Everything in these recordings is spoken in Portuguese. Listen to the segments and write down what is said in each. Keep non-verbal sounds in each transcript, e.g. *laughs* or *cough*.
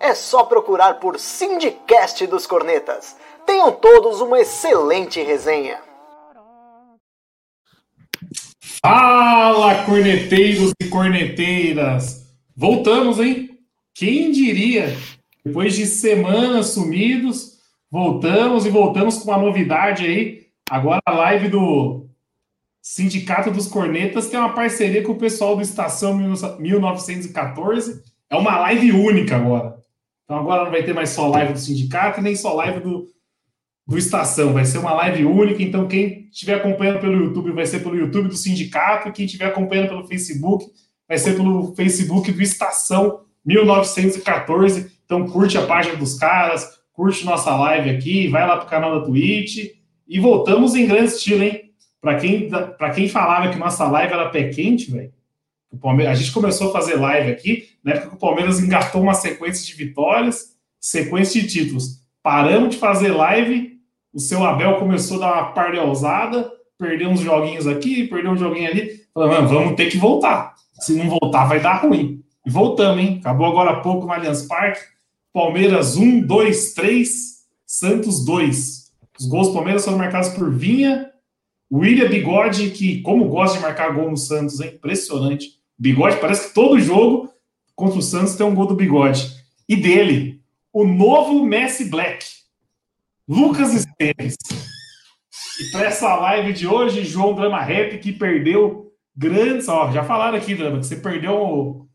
É só procurar por Sindicast dos Cornetas. Tenham todos uma excelente resenha. Fala, corneteiros e corneteiras! Voltamos, hein? Quem diria? Depois de semanas sumidos, voltamos e voltamos com uma novidade aí. Agora a live do Sindicato dos Cornetas tem uma parceria com o pessoal do Estação 1914. É uma live única agora. Então agora não vai ter mais só live do sindicato nem só live do, do Estação. Vai ser uma live única. Então quem estiver acompanhando pelo YouTube vai ser pelo YouTube do sindicato. E quem estiver acompanhando pelo Facebook vai ser pelo Facebook do Estação 1914. Então curte a página dos caras, curte nossa live aqui, vai lá pro canal da Twitch. E voltamos em grande estilo, hein? Para quem, quem falava que nossa live era pé quente, velho. A gente começou a fazer live aqui, na época que o Palmeiras engatou uma sequência de vitórias, sequência de títulos. Paramos de fazer live, o seu Abel começou a dar uma pardeusada, perdeu uns joguinhos aqui, perdeu um joguinho ali. Falamos, vamos ter que voltar. Se não voltar, vai dar ruim. E voltamos, hein? Acabou agora há pouco no Allianz Parque. Palmeiras 1, 2, 3, Santos 2. Os gols do Palmeiras foram marcados por Vinha, William Bigode, que como gosta de marcar gol no Santos, é impressionante. Bigode, parece que todo jogo contra o Santos tem um gol do Bigode. E dele, o novo Messi Black, Lucas Esteves. E para essa live de hoje, João Drama Rap, que perdeu grandes. Ó, já falaram aqui, Drama, que você perdeu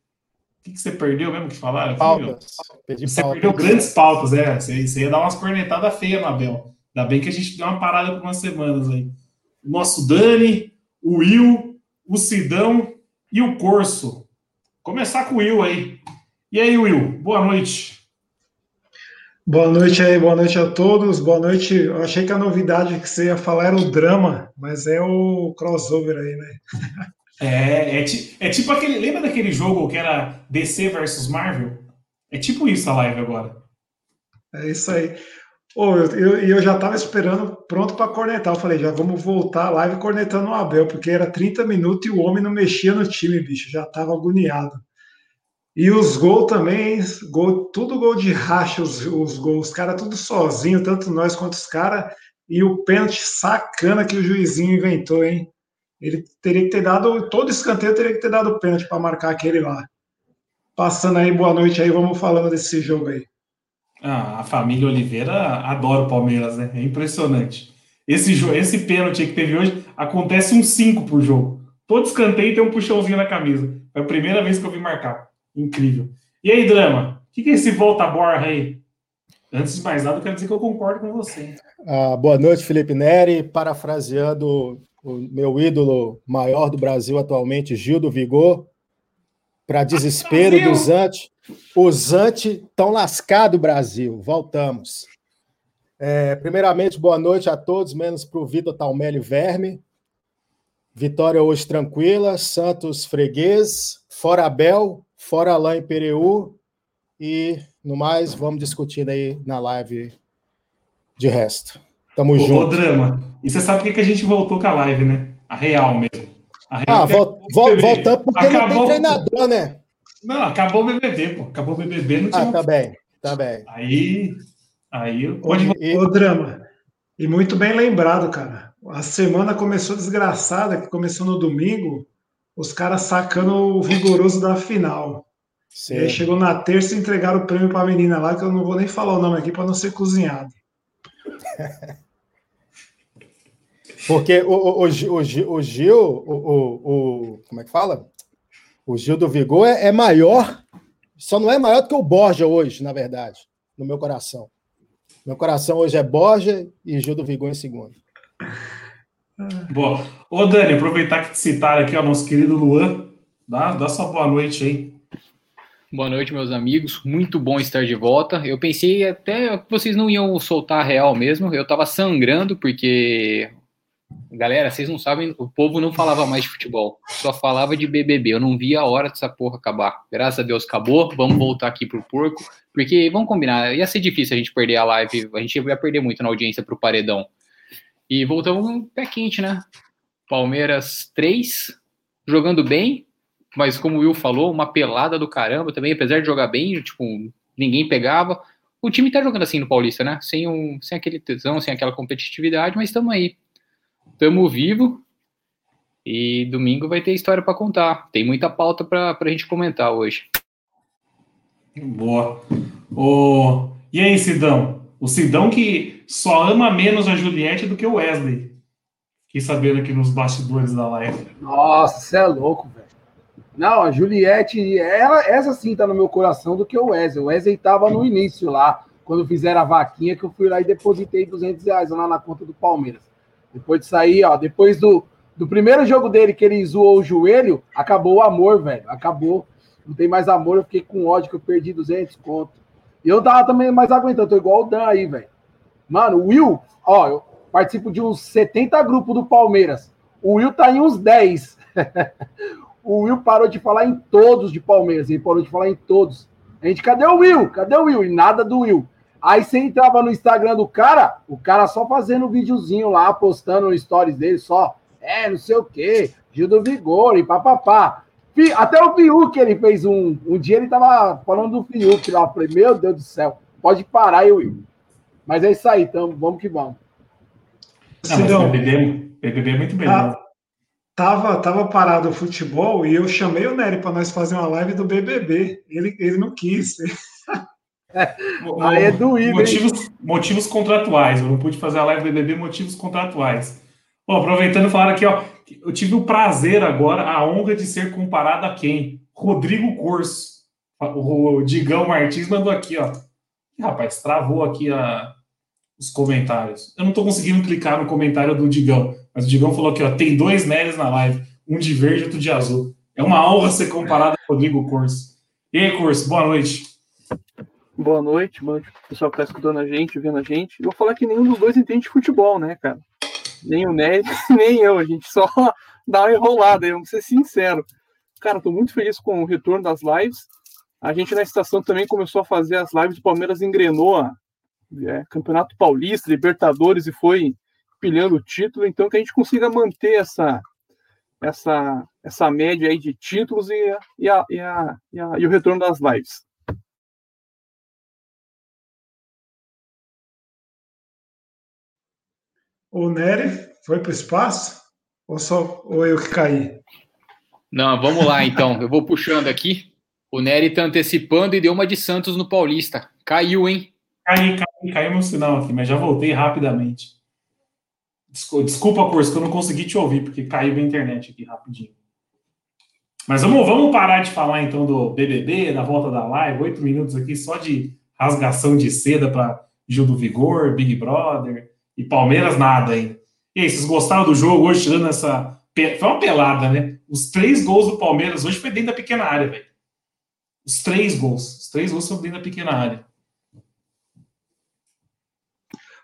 que, que você perdeu mesmo que falaram? Pautas. Você pautas. perdeu grandes pautas, é. Você, você ia dar umas cornetadas feias no Abel. Ainda bem que a gente deu uma parada por umas semanas aí. O nosso Dani, o Will, o Sidão e o Corso. Começar com o Will aí. E aí, Will, boa noite. Boa noite aí, boa noite a todos. Boa noite. Eu achei que a novidade que você ia falar era o drama, mas é o crossover aí, né? *laughs* É, é, é, tipo aquele. Lembra daquele jogo que era DC versus Marvel? É tipo isso a live agora. É isso aí. Oh, eu, eu, já estava esperando, pronto para cornetar. Eu falei, já vamos voltar a live cornetando o Abel, porque era 30 minutos e o homem não mexia no time, bicho. Já estava agoniado. E os gols também, gol, tudo gol de racha, os, os gols. Os caras tudo sozinho, tanto nós quanto os caras. E o pênalti sacana que o juizinho inventou, hein? Ele teria que ter dado, todo escanteio teria que ter dado pênalti para marcar aquele lá. Passando aí, boa noite aí, vamos falando desse jogo aí. Ah, a família Oliveira adora o Palmeiras, né? É impressionante. Esse, esse pênalti que teve hoje acontece um 5 por jogo. Todo escanteio tem um puxãozinho na camisa. É a primeira vez que eu vi marcar. Incrível. E aí, Drama? O que, que é esse volta borra aí? Antes de mais nada, eu quero dizer que eu concordo com você. Ah, boa noite, Felipe Neri. Parafraseando o meu ídolo maior do Brasil atualmente, Gil do Vigor, para desespero Brasil! dos antes. Os antes estão lascados, Brasil. Voltamos. É, primeiramente, boa noite a todos, menos para o Vitor Talmelli Verme. Vitória hoje tranquila, Santos freguês, fora Abel, fora Alain Pereu. E no mais, vamos discutindo aí na live de resto. Tamo o, junto. O drama. E você sabe por que a gente voltou com a live, né? A real mesmo. A real ah, vol vol voltamos porque acabou... não tem treinador, né? Não, acabou o BBB, pô. Acabou o BBB, não tinha... Ah, tá bem, tá bem. Aí... Aí... Pode... E, o drama. E muito bem lembrado, cara. A semana começou desgraçada, que começou no domingo, os caras sacando o vigoroso da final. Sim. E aí chegou na terça e entregaram o prêmio para a menina lá, que eu não vou nem falar o nome aqui para não ser cozinhado. *laughs* Porque o, o, o, o, o Gil, o, o, como é que fala? O Gil do Vigor é, é, maior, só não é maior do que o Borja hoje, na verdade, no meu coração. Meu coração hoje é Borja e Gil do Vigor em segundo. Boa. Ô, Dani, aproveitar que te citaram aqui, o nosso querido Luan, dá, dá sua boa noite aí. Boa noite, meus amigos. Muito bom estar de volta. Eu pensei até que vocês não iam soltar a real mesmo. Eu tava sangrando porque Galera, vocês não sabem, o povo não falava mais de futebol, só falava de BBB. Eu não via a hora dessa porra acabar. Graças a Deus acabou. Vamos voltar aqui pro porco, porque vamos combinar, ia ser difícil a gente perder a live, a gente ia perder muito na audiência pro paredão. E voltamos um pé quente, né? Palmeiras 3, jogando bem, mas como o Will falou, uma pelada do caramba também, apesar de jogar bem, tipo, ninguém pegava. O time tá jogando assim no Paulista, né? Sem, um, sem aquele tesão, sem aquela competitividade, mas estamos aí Tamo vivo e domingo vai ter história para contar. Tem muita pauta para a gente comentar hoje. Boa. O... E aí, Sidão? O Sidão que só ama menos a Juliette do que o Wesley. Fiquei sabendo aqui nos bastidores da live. Nossa, você é louco, velho. Não, a Juliette, ela, essa sim tá no meu coração do que o Wesley. O Wesley tava no início lá, quando fizeram a vaquinha, que eu fui lá e depositei 200 reais lá na conta do Palmeiras. Depois de sair, ó, depois do, do primeiro jogo dele que ele zoou o joelho, acabou o amor, velho. Acabou. Não tem mais amor, eu fiquei com ódio que eu perdi 200 conto. E eu tava também mais aguentando, tô igual o Dan aí, velho. Mano, o Will, ó, eu participo de uns 70 grupos do Palmeiras. O Will tá em uns 10. *laughs* o Will parou de falar em todos de Palmeiras, ele parou de falar em todos. A gente, cadê o Will? Cadê o Will? E nada do Will. Aí você entrava no Instagram do cara, o cara só fazendo um videozinho lá, postando no stories dele, só, é, não sei o quê, Gil do Vigor e papapá. Até o Fiuk ele fez um. Um dia ele tava falando do Fiuk lá. Eu falei, meu Deus do céu, pode parar, eu Will. Mas é isso aí, então vamos que vamos. Não, BBB, BBB é muito bem. Tá, tava, tava parado o futebol e eu chamei o Nery para nós fazer uma live do BBB. Ele, ele não quis. *laughs* Aí é doído. Motivos, motivos contratuais. Eu não pude fazer a live do BBB, motivos contratuais. Bom, aproveitando falar aqui, ó, eu tive o prazer agora, a honra de ser comparado a quem? Rodrigo Corso. O Digão Martins mandou aqui, ó. Rapaz, travou aqui a, os comentários. Eu não tô conseguindo clicar no comentário do Digão, mas o Digão falou aqui, ó, tem dois Neres na live, um de verde e outro de azul. É uma honra ser comparado a Rodrigo Corso. E aí, Corso, boa noite. Boa noite. O pessoal que tá escutando a gente, vendo a gente. Eu vou falar que nenhum dos dois entende de futebol, né, cara? Nem o Ned, *laughs* nem eu. A gente só *laughs* dá uma enrolada, vou ser sincero. Cara, tô muito feliz com o retorno das lives. A gente na estação também começou a fazer as lives do Palmeiras engrenou a é, Campeonato Paulista, Libertadores e foi pilhando o título. Então que a gente consiga manter essa essa essa média aí de títulos e, e, a, e, a, e, a, e o retorno das lives. O Nery foi para o espaço? Ou só ou eu que caí? Não, vamos lá então. Eu vou puxando aqui. O Nery está antecipando e deu uma de Santos no Paulista. Caiu, hein? Caiu, caiu, caiu meu sinal aqui, mas já voltei rapidamente. Desculpa, Curso, que eu não consegui te ouvir, porque caiu a internet aqui rapidinho. Mas vamos, vamos parar de falar então do BBB, da volta da live, oito minutos aqui só de rasgação de seda para Gil do Vigor, Big Brother, e Palmeiras nada, hein? E aí, vocês gostaram do jogo hoje, tirando essa. Foi uma pelada, né? Os três gols do Palmeiras hoje foi dentro da pequena área, velho. Os três gols. Os três gols são dentro da pequena área.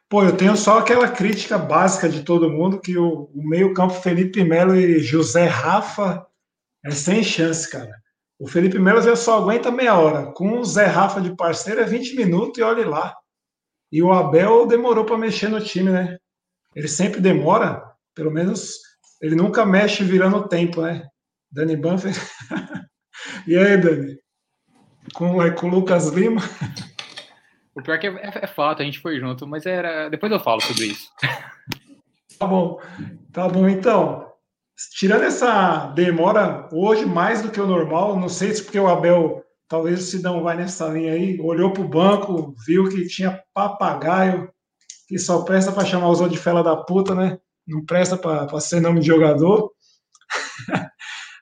Pô, eu tenho só aquela crítica básica de todo mundo que o, o meio-campo Felipe Melo e José Rafa é sem chance, cara. O Felipe Melo já só aguenta meia hora. Com o Zé Rafa de parceiro é 20 minutos e olhe lá. E o Abel demorou para mexer no time, né? Ele sempre demora, pelo menos ele nunca mexe virando o tempo, né? Dani Banfer. *laughs* e aí, Dani? Com, é, com o Lucas Lima? O pior é que é, é, é, fato, a gente foi junto, mas era. Depois eu falo sobre isso. *laughs* tá bom. Tá bom, então. Tirando essa demora hoje mais do que o normal, não sei se porque o Abel Talvez o Sidão vai nessa linha aí, olhou para o banco, viu que tinha papagaio, que só presta para chamar os outros de fela da puta, né? Não presta para ser nome de jogador. *laughs*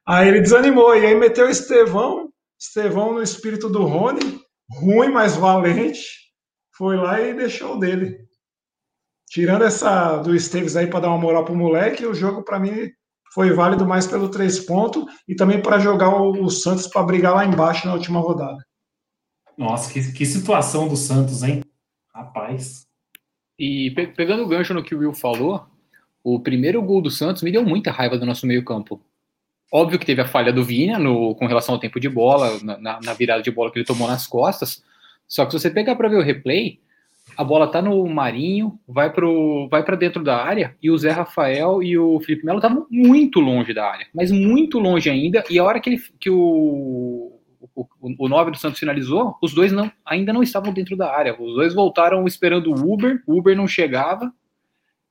aí ele desanimou, e aí meteu o Estevão, Estevão no espírito do Rony, ruim, mas valente, foi lá e deixou dele. Tirando essa do Esteves aí para dar uma moral pro moleque, o jogo para mim foi válido mais pelo três pontos e também para jogar o, o Santos para brigar lá embaixo na última rodada. Nossa, que, que situação do Santos, hein? Rapaz. E pe pegando o gancho no que o Will falou, o primeiro gol do Santos me deu muita raiva do nosso meio-campo. Óbvio que teve a falha do Vina no, com relação ao tempo de bola, na, na, virada de bola que ele tomou nas costas. Só que se você pegar para ver o replay, a bola tá no Marinho, vai pro, vai para dentro da área e o Zé Rafael e o Felipe Melo estavam muito longe da área, mas muito longe ainda. E a hora que, ele, que o, o, o 9 do Santos finalizou, os dois não, ainda não estavam dentro da área. Os dois voltaram esperando o Uber, o Uber não chegava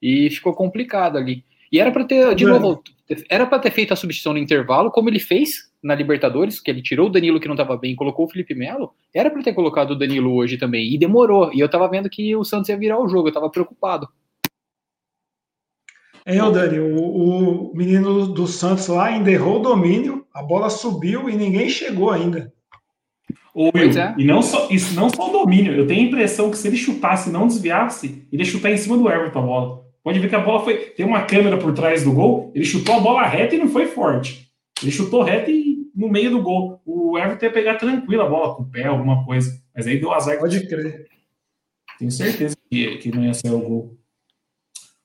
e ficou complicado ali. E era para ter, de novo, era para ter feito a substituição no intervalo, como ele fez na Libertadores, que ele tirou o Danilo que não estava bem, colocou o Felipe Melo. Era para ter colocado o Danilo hoje também, e demorou. E eu estava vendo que o Santos ia virar o jogo, eu estava preocupado. É, o Dani, o, o, menino do Santos lá ainda errou o domínio, a bola subiu e ninguém chegou ainda. Will, é. e não só, isso não só o domínio, eu tenho a impressão que se ele chutasse e não desviasse, ele ia chutar em cima do Everton a bola. Pode ver que a bola foi. Tem uma câmera por trás do gol. Ele chutou a bola reta e não foi forte. Ele chutou reto e no meio do gol. O Everton ia pegar tranquilo a bola com o pé, alguma coisa. Mas aí deu azar. Pode crer. Tenho certeza que, que não ia ser o gol.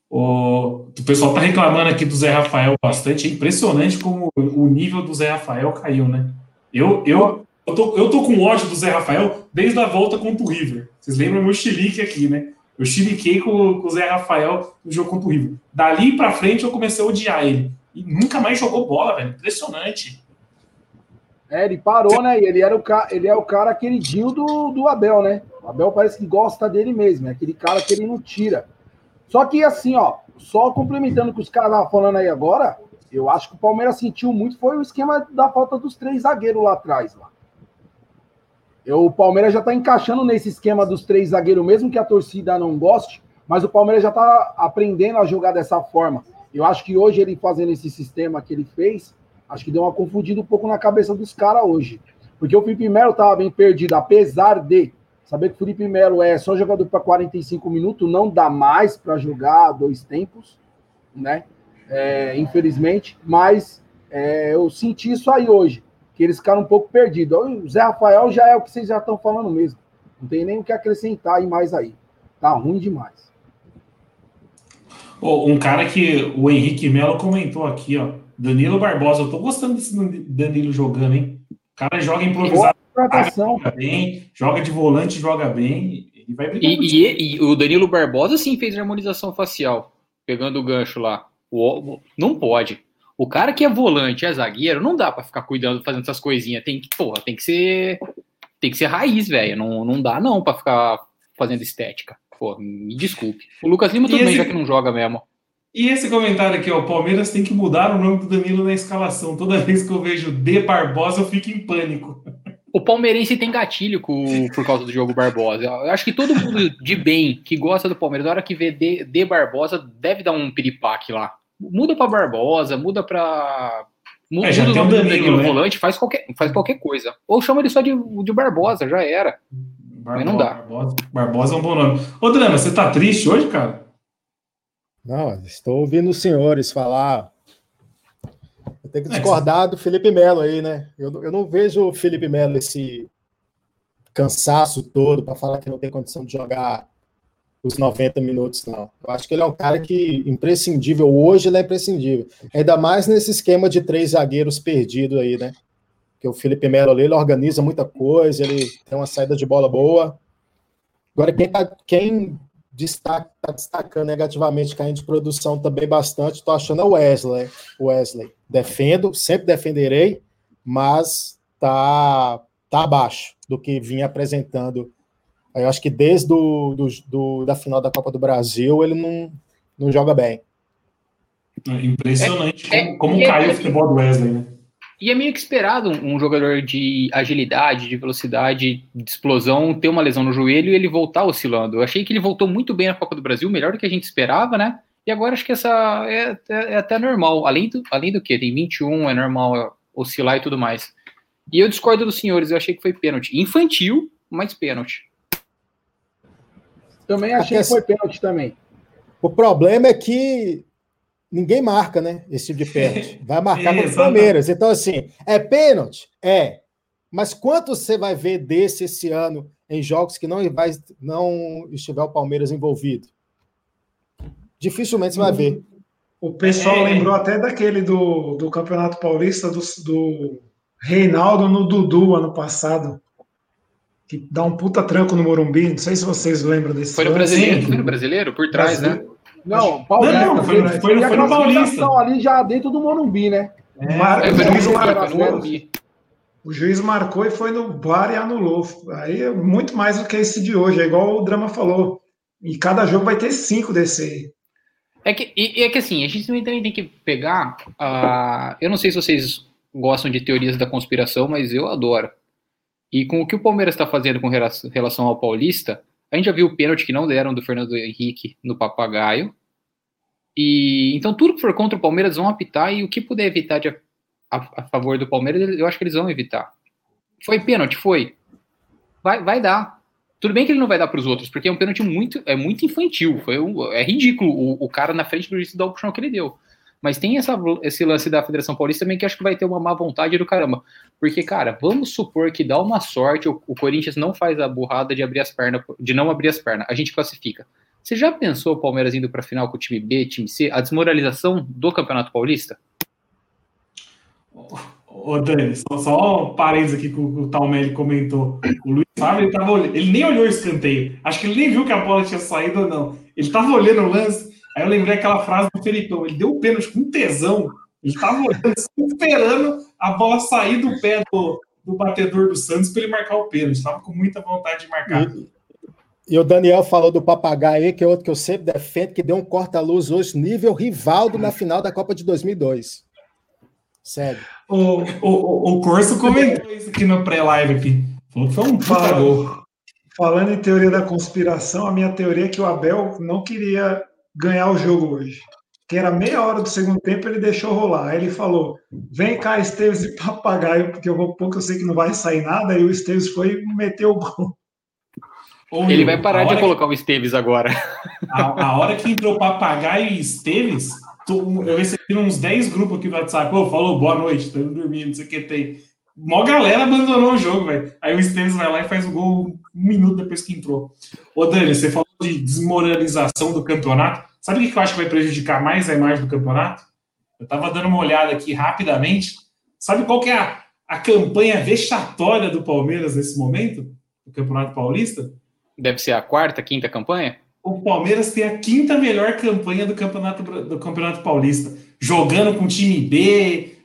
O, o pessoal tá reclamando aqui do Zé Rafael bastante. É impressionante como o nível do Zé Rafael caiu, né? Eu, eu, eu, tô, eu tô com ódio do Zé Rafael desde a volta contra o River. Vocês lembram meu chilique aqui, né? Eu chiliquei com, com o Zé Rafael no jogo contra o River. Dali pra frente eu comecei a odiar ele. E nunca mais jogou bola, velho. Impressionante. É, ele parou, né? E ele, era o ca... ele é o cara queridinho do, do Abel, né? O Abel parece que gosta dele mesmo. É aquele cara que ele não tira. Só que assim, ó, só complementando o que os caras estavam falando aí agora, eu acho que o Palmeiras sentiu muito foi o esquema da falta dos três zagueiros lá atrás. Lá. Eu, o Palmeiras já está encaixando nesse esquema dos três zagueiros, mesmo que a torcida não goste, mas o Palmeiras já está aprendendo a jogar dessa forma. Eu acho que hoje ele fazendo esse sistema que ele fez, acho que deu uma confundida um pouco na cabeça dos caras hoje. Porque o Felipe Melo estava bem perdido, apesar de saber que o Felipe Melo é só jogador para 45 minutos, não dá mais para jogar dois tempos, né? É, infelizmente, mas é, eu senti isso aí hoje que eles ficaram um pouco perdidos. O Zé Rafael já é o que vocês já estão falando mesmo. Não tem nem o que acrescentar e mais aí. Tá ruim demais. Oh, um cara que o Henrique Melo comentou aqui, ó. Danilo Barbosa. Eu tô gostando desse Danilo jogando, hein? O cara joga improvisado. Joga bem, joga de volante, joga bem. E, vai e, e, e, o Danilo Barbosa sim fez harmonização facial, pegando o gancho lá. O, não pode. O cara que é volante, é zagueiro, não dá para ficar cuidando, fazendo essas coisinhas. Tem que, porra, tem que ser. Tem que ser raiz, velho. Não, não dá, não, para ficar fazendo estética. Pô, me desculpe. O Lucas Lima tudo bem, já que não joga mesmo. E esse comentário aqui, ó, o Palmeiras tem que mudar o nome do Danilo na escalação. Toda vez que eu vejo D Barbosa, eu fico em pânico. O palmeirense tem gatilho com, por causa do jogo Barbosa. Eu acho que todo mundo de bem que gosta do Palmeiras, na hora que vê D, D Barbosa, deve dar um piripaque lá muda para Barbosa, muda para muda, é, muda o nome Danilo, né? volante, faz qualquer, faz qualquer coisa. Ou chama ele só de, de Barbosa, já era. Barbosa, Mas não dá. Barbosa, Barbosa é um bom nome. Ô, Drama, você tá triste hoje, cara? Não, estou ouvindo os senhores falar. Eu tenho que é, discordar do Felipe Melo aí, né? Eu, eu não vejo o Felipe Melo esse cansaço todo para falar que não tem condição de jogar os 90 minutos, não. Eu acho que ele é um cara que, imprescindível, hoje ele é imprescindível. Ainda mais nesse esquema de três zagueiros perdidos aí, né? Que o Felipe Melo ali, ele organiza muita coisa, ele tem uma saída de bola boa. Agora, quem, tá, quem destaca, tá destacando negativamente, caindo de produção também bastante, estou achando é o Wesley. Wesley. Defendo, sempre defenderei, mas tá, tá abaixo do que vinha apresentando eu acho que desde do, do, do, da final da Copa do Brasil ele não, não joga bem. É impressionante é, como, como caiu é, o futebol do Wesley, né? E é meio que esperado um jogador de agilidade, de velocidade, de explosão, ter uma lesão no joelho e ele voltar oscilando. Eu achei que ele voltou muito bem na Copa do Brasil, melhor do que a gente esperava, né? E agora acho que essa é, é, é até normal. Além do, além do que? Tem 21, é normal oscilar e tudo mais. E eu discordo dos senhores, eu achei que foi pênalti. Infantil, mas pênalti. Também achei que foi pênalti também. O problema é que ninguém marca, né? Esse tipo de pênalti. *laughs* Vai marcar contra o Palmeiras. Então, assim, é pênalti? É. Mas quanto você vai ver desse esse ano em jogos que não, vai, não estiver o Palmeiras envolvido? Dificilmente você vai ver. O pessoal é, lembrou até daquele do, do Campeonato Paulista do, do Reinaldo no Dudu ano passado. Que dá um puta tranco no Morumbi. Não sei se vocês lembram desse. Foi no brasileiro, foi no brasileiro, por trás, né? Não, Paulista. Não, foi, foi, foi, foi no Paulista. ali já dentro do Morumbi, né? É, Mar... é, o, juiz marcou, o juiz marcou e foi no bar e anulou. Aí é muito mais do que esse de hoje. É igual o Drama falou. E cada jogo vai ter cinco desse aí. É que, e, é que assim, a gente também tem que pegar. Uh, eu não sei se vocês gostam de teorias da conspiração, mas eu adoro. E com o que o Palmeiras está fazendo com relação ao Paulista, a gente já viu o pênalti que não deram do Fernando Henrique no Papagaio. E então tudo que for contra o Palmeiras vão apitar e o que puder evitar de, a, a, favor do Palmeiras, eu acho que eles vão evitar. Foi pênalti, foi. Vai, vai dar. Tudo bem que ele não vai dar para os outros, porque é um pênalti muito, é muito infantil. Foi um, é ridículo o, o, cara na frente do juiz dar o puxão que ele deu. Mas tem essa, esse lance da Federação Paulista também que acho que vai ter uma má vontade do caramba. Porque, cara, vamos supor que dá uma sorte, o, o Corinthians não faz a burrada de abrir as pernas, de não abrir as pernas. A gente classifica. Você já pensou o Palmeiras indo para a final com o time B, time C? A desmoralização do Campeonato Paulista? Ô, Dani, só, só um parênteses aqui que o, o Talmelli comentou. O Luiz Fábio, ele, tava, ele nem olhou o escanteio. Acho que ele nem viu que a bola tinha saído ou não. Ele tava olhando o lance Aí eu lembrei aquela frase do Felipão, ele deu o pênalti com tesão, ele estava olhando, esperando a bola sair do pé do, do batedor do Santos para ele marcar o pênalti, estava com muita vontade de marcar. E, e, o Daniel falou do papagaio aí, que é outro que eu sempre defendo, que deu um corta-luz hoje, nível Rivaldo na final da Copa de 2002. Sério. O, o, o Corso comentou isso aqui no pré-live aqui. Falou que foi um puta Falando em teoria da conspiração, a minha teoria é que o Abel não queria ganhar o jogo hoje. Que era meia hora do segundo tempo, ele deixou rolar. Aí ele falou: vem cá, Esteves e papagaio, porque eu vou pouco, eu sei que não vai sair nada. E o Esteves foi e meteu o gol. Ele vai parar de colocar que... o Esteves agora. A, a, hora que entrou papagaio e Esteves, eu recebi uns 10 grupos aqui no WhatsApp. Pô, falou boa noite, tô dormindo, não sei o que tem. Mó galera abandonou o jogo, velho. Aí o Esteves vai lá e faz o gol um minuto depois que entrou. Ô, Dani, você falou de desmoralização do campeonato. Sabe o que eu acho que vai prejudicar mais a imagem do campeonato? Eu tava dando uma olhada aqui rapidamente. Sabe qual que é a, a campanha vexatória do Palmeiras nesse momento? Do Campeonato Paulista? Deve ser a quarta, quinta campanha? O Palmeiras tem a quinta melhor campanha do Campeonato, do campeonato Paulista. Jogando com time B,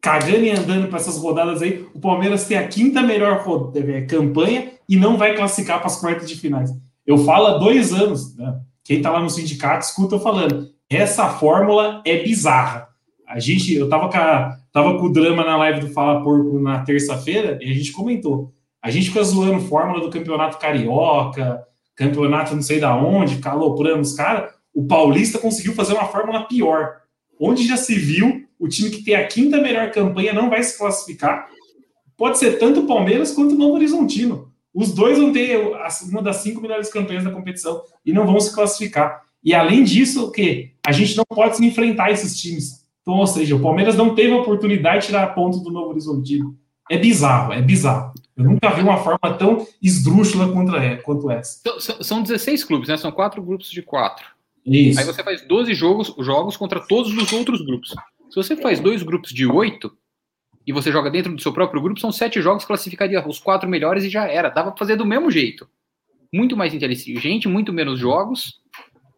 cagando e andando para essas rodadas aí, o Palmeiras tem a quinta melhor é, campanha e não vai classificar para as quartas de finais. Eu falo há dois anos, né? quem está lá no sindicato escuta eu falando, essa fórmula é bizarra. A gente, eu tava com, com o drama na live do Fala Porco na terça-feira e a gente comentou. A gente fica zoando fórmula do campeonato carioca, campeonato não sei da onde, aloprando os caras. O Paulista conseguiu fazer uma fórmula pior. Onde já se viu o time que tem a quinta melhor campanha não vai se classificar. Pode ser tanto o Palmeiras quanto o Novo Horizontino. Os dois vão ter uma das cinco melhores campanhas da competição e não vão se classificar. E além disso, o que a gente não pode se enfrentar esses times. Então, ou seja, o Palmeiras não teve a oportunidade de tirar ponto do Novo Horizontino. É bizarro, é bizarro. Eu nunca vi uma forma tão esdrúxula contra, quanto essa. São 16 clubes, né? São quatro grupos de quatro. Isso. Aí você faz 12 jogos, jogos contra todos os outros grupos. Se você faz dois grupos de oito e você joga dentro do seu próprio grupo, são sete jogos, classificaria os quatro melhores e já era. Dava pra fazer do mesmo jeito. Muito mais inteligente, muito menos jogos,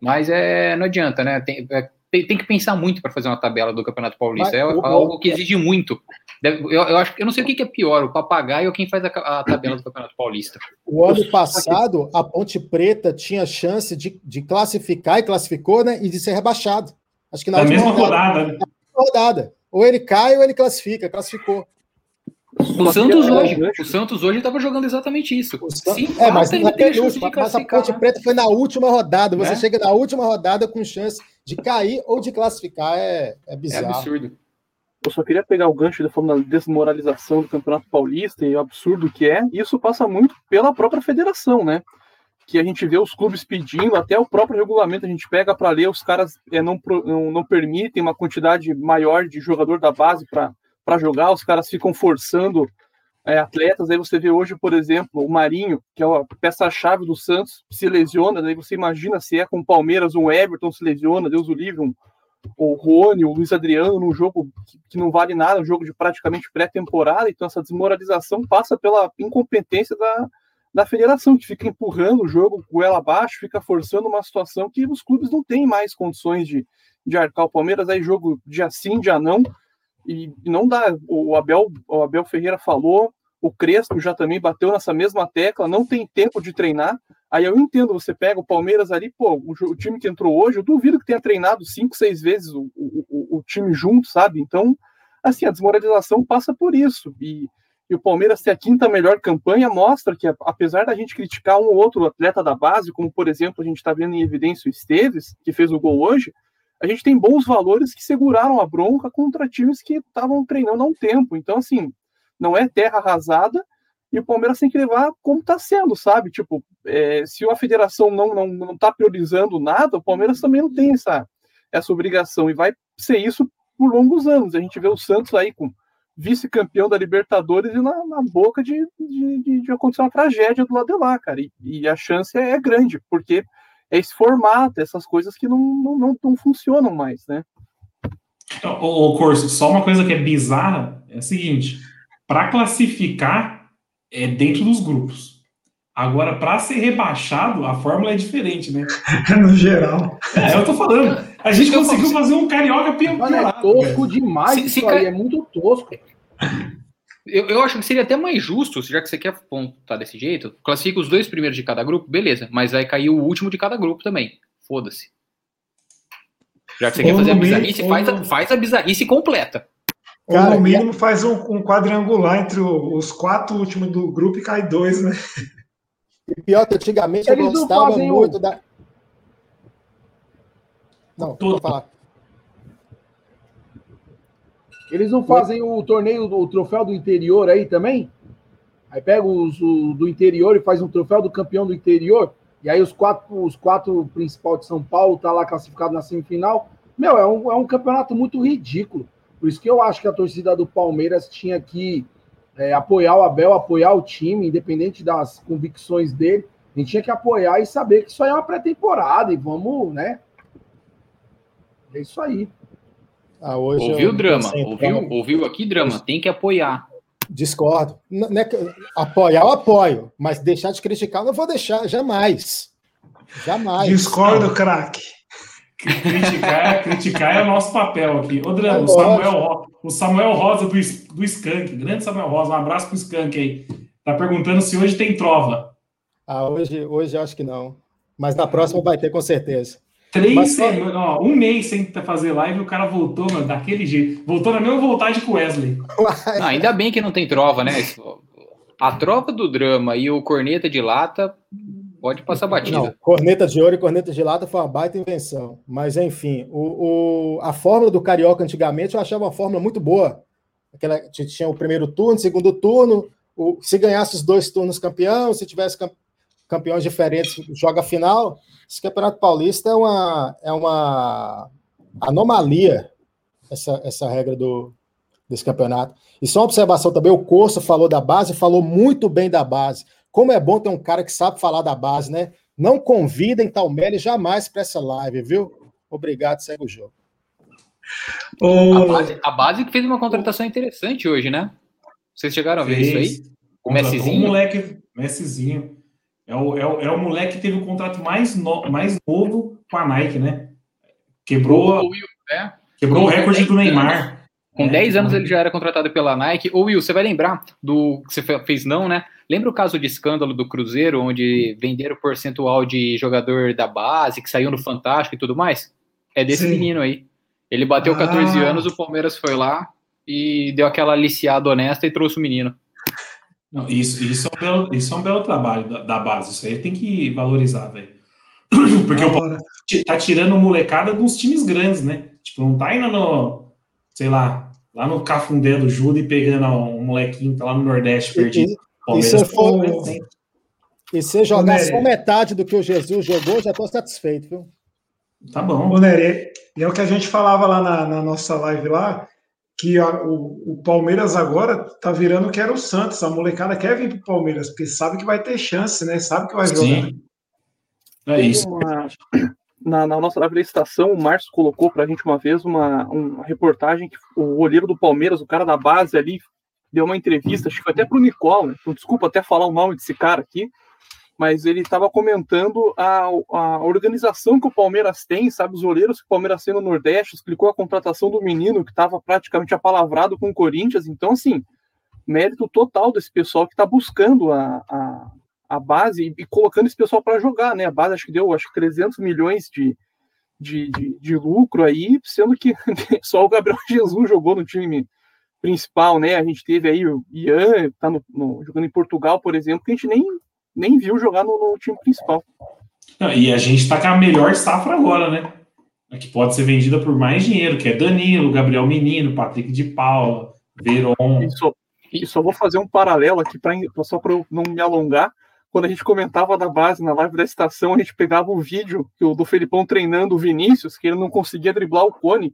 mas é, não adianta, né? Tem, é, tem, tem que pensar muito para fazer uma tabela do Campeonato Paulista. é algo que exige muito. Eu, eu, acho, eu não sei o que, é pior, o papagaio ou quem faz a, a, tabela do Campeonato Paulista. O ano passado, a Ponte Preta tinha chance de, de classificar e classificou, né? E de ser rebaixado. Acho que na, na mesma rodada. rodada né? rodada. Ou ele cai ou ele classifica, classificou. O Santos hoje, o Santos hoje estava jogando exatamente isso. Sim, é, mas, na penúltima, mas a Ponte Preta foi na última rodada. Você é? chega na última rodada com chance de cair ou de classificar. É, é bizarro. É absurdo. Eu só queria pegar o gancho da forma da desmoralização do Campeonato Paulista e o absurdo que é. Isso passa muito pela própria federação, né? Que a gente vê os clubes pedindo, até o próprio regulamento a gente pega para ler, os caras é, não, não, não, permitem uma quantidade maior de jogador da base para jogar, os caras ficam forçando é, atletas. Aí você vê hoje, por exemplo, o Marinho, que é a peça-chave do Santos, se lesiona. Daí você imagina se é com o Palmeiras, um Everton se lesiona, Deus o livre, um, o Rony, o Luiz Adriano, num jogo que, que não vale nada, um jogo de praticamente pré-temporada. Então, essa desmoralização passa pela incompetência da da federação, que fica empurrando o jogo com ela abaixo, fica forçando uma situação que os clubes não têm mais condições de, de arcar. O Palmeiras aí jogo dia sim, dia não, e não dá. O Abel, o Abel Ferreira falou, o Crespo já também bateu nessa mesma tecla, não tem tempo de treinar. Aí eu entendo, você pega o Palmeiras ali, pô, o, o time que entrou hoje, eu duvido que tenha treinado cinco, seis vezes o, o, o time junto, sabe? Então, assim, a desmoralização passa por isso. E e o Palmeiras ter a quinta melhor campanha mostra que, apesar da gente criticar um ou outro atleta da base, como por exemplo a gente está vendo em evidência o Esteves, que fez o gol hoje, a gente tem bons valores que seguraram a bronca contra times que estavam treinando há um tempo. Então, assim, não é terra arrasada e o Palmeiras tem que levar como está sendo, sabe? Tipo, é, se a federação não não não está priorizando nada, o Palmeiras também não tem essa, essa obrigação e vai ser isso por longos anos. A gente vê o Santos aí com vice-campeão da Libertadores e na, na boca de, de, de, de, acontecer uma tragédia do lado de lá, cara. E, e, a chance é grande, porque é esse formato, essas coisas que não, não, não, não funcionam mais, né? Ô, Corso, só uma coisa que é bizarra é a seguinte: para classificar é dentro dos grupos. Agora, para ser rebaixado, a fórmula é diferente, né? *laughs* no geral. É, eu tô falando. A gente conseguiu fazer um carioca pior. é tosco demais. Se, se aí, é muito tosco. Eu, eu acho que seria até mais justo, já que você quer pontar desse jeito, classifica os dois primeiros de cada grupo, beleza, mas vai cair o último de cada grupo também. Foda-se. Já que você quer fazer a bizarrice, faz a, faz a bizarrice completa. Cara, no mínimo faz um, um, quadrangular entre os quatro últimos do grupo e cai dois, né? E pior que antigamente Eles eu gostava muito o... da. Não, vou falar. Eles não fazem o torneio, o troféu do interior aí também? Aí pega os o, do interior e faz um troféu do campeão do interior. E aí os quatro, os quatro principais de São Paulo tá lá classificado na semifinal. Meu, é um, é um campeonato muito ridículo. Por isso que eu acho que a torcida do Palmeiras tinha que é, apoiar o Abel, apoiar o time, independente das convicções dele. A gente tinha que apoiar e saber que isso aí é uma pré-temporada e vamos, né? É isso aí. Ah, ouviu, drama? Ouviu, ouviu aqui, drama? Tem que apoiar. Discordo. Não, não é apoiar, eu apoio, mas deixar de criticar, não vou deixar, jamais. Jamais. Discordo, craque. Criticar, criticar é o nosso papel aqui. Ô, Drama, é o, Samuel, o Samuel Rosa do, do Skank, grande Samuel Rosa, um abraço pro Skank aí. Tá perguntando se hoje tem trova. Ah, hoje, hoje acho que não. Mas na próxima vai ter, com certeza. Três Mas, semanas, ó, um mês sem fazer live, o cara voltou, mano, daquele jeito. Voltou na mesma vontade com o Wesley. Não, ainda bem que não tem trova, né? A trova do drama e o corneta de lata pode passar batida. Não, corneta de ouro e corneta de lata foi uma baita invenção. Mas, enfim, o, o, a fórmula do Carioca antigamente eu achava uma fórmula muito boa. Aquela, tinha o primeiro turno, segundo turno, o, se ganhasse os dois turnos campeão, se tivesse campeões diferentes, joga final. Esse Campeonato Paulista é uma, é uma anomalia, essa, essa regra do, desse campeonato. E só uma observação também: o Corso falou da base, falou muito bem da base. Como é bom ter um cara que sabe falar da base, né? Não convidem Talmelli jamais para essa live, viu? Obrigado, segue o jogo. A, base, a base que fez uma contratação interessante hoje, né? Vocês chegaram a ver fez. isso aí? O Messizinho? Um moleque, Messizinho. É o, é o, é o moleque que teve o contrato mais, no, mais novo com a Nike, né? Quebrou, o Will, é. quebrou o recorde do Neymar. Com 10 é, anos ele já era contratado pela Nike. Ô Will, você vai lembrar do que você fez não, né? Lembra o caso de escândalo do Cruzeiro, onde venderam percentual de jogador da base, que saiu no Fantástico e tudo mais? É desse Sim. menino aí. Ele bateu ah. 14 anos, o Palmeiras foi lá e deu aquela aliciada honesta e trouxe o menino. Não, isso, isso, é um belo, isso é um belo trabalho da, da base. Isso aí tem que valorizar, velho. *clears throat* Porque o Palmeiras tá tirando molecada dos times grandes, né? Tipo, não tá indo no, sei lá, lá no Cafundé do Judo e pegando um molequinho que tá lá no Nordeste perdido. E, se, for, E se jogar Nery. só metade do que o Jesus jogou, já estou satisfeito, viu? Tá bom. Ô, Nery, e é o que a gente falava lá na, na nossa live lá, que a- o, o Palmeiras agora tá virando que era o Santos. A molecada quer vir pro Palmeiras, porque sabe que vai ter chance, né? Sabe que vai jogar. Sim. É isso. uma- Na, na nossa live da estação, o Márcio colocou pra gente uma vez uma, uma reportagem que o olheiro do Palmeiras, o cara da base ali, deu uma entrevista, acho que foi até pro Nicole, né? então desculpa até falar o nome desse cara aqui, mas ele estava comentando a, a organização que o Palmeiras tem, sabe, os olheiros que o Palmeiras tem no Nordeste, explicou a contratação do menino que estava praticamente apalavrado com o Corinthians, então assim, mérito total desse pessoal que está buscando a, a, a base e, e colocando esse pessoal para jogar, né? A base acho que deu acho que 300 milhões de, de, de, de lucro aí, sendo que *laughs* só o Gabriel Jesus jogou no time principal, né? A gente teve aí o Ian, tá no, no- jogando em Portugal, por exemplo, que a gente nem, nem viu jogar no, no time principal. Não, E a gente tá com a melhor safra agora, né? A que pode ser vendida por mais dinheiro, que é Danilo, Gabriel Menino, Patrick de Paula, Veron. E só, e só vou fazer um paralelo aqui, pra, só para eu não me alongar. Quando a gente comentava da base na live da estação, a gente pegava o vídeo que o do Felipão treinando o Vinícius, que ele não conseguia driblar o cone.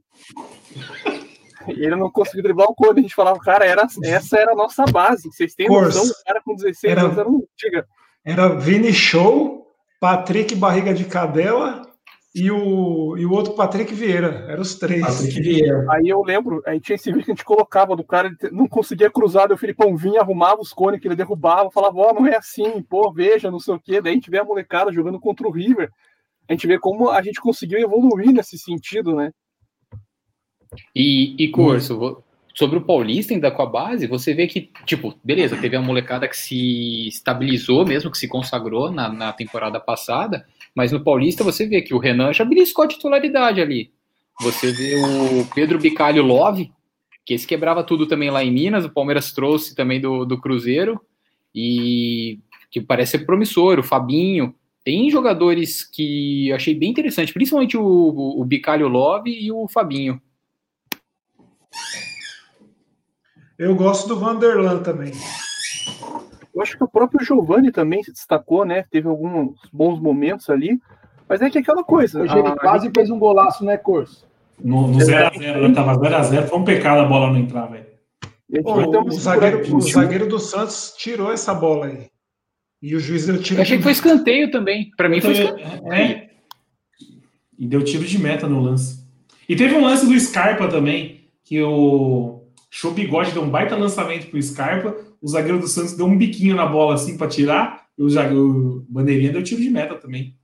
*laughs* Ele não conseguia driblar o cone. A gente falava, cara, era, essa era a nossa base. Vocês têm noção? O cara com 16 Era- anos era um. Diga. Era Vini Show, Patrick Barriga de Cadela e o, e o outro Patrick Vieira. Eram os três. Patrick Vieira. Aí eu lembro, aí tinha esse vídeo que a gente colocava do cara, ele não conseguia cruzar, daí o Filipão vinha, arrumava os cones que ele derrubava, falava, ó, não é assim, pô, veja, não sei o quê. Daí a gente vê a molecada jogando contra o River. A gente vê como a gente conseguiu evoluir nesse sentido, né? E, e Corso, sobre o Paulista ainda com a base, você vê que, tipo, beleza, teve a molecada que se estabilizou mesmo, que se consagrou na, na temporada passada, mas no Paulista você vê que o Renan já beliscou a titularidade ali. Você vê o Pedro Bicalho Love, que esse quebrava tudo também lá em Minas, o Palmeiras trouxe também do, do Cruzeiro, e que parece ser promissor, o Fabinho. Tem jogadores que achei bem interessante, principalmente o, o, o Bicalho Love e o Fabinho. Eu gosto do Vanderlan também. Eu acho que o próprio Giovani também se destacou, né? Teve alguns bons momentos ali. Mas é que é aquela coisa. Hoje ele a- quase fez um golaço, né, Corso? No, no 0x0, tava 0x0, foi um pecado a bola não entrar, velho. o, zagueiro, o zagueiro do Santos tirou essa bola aí. E o juiz deu tiro. Eu achei que foi escanteio também. Pra mim foi escanteio. é, e deu tiro de meta no lance. E teve um lance do Scarpa também, que o Show Bigode deu um baita lançamento pro Scarpa, o zagueiro do Santos deu um biquinho na bola assim pra tirar, e o, zagueiro, o Bandeirinha deu tiro de meta também.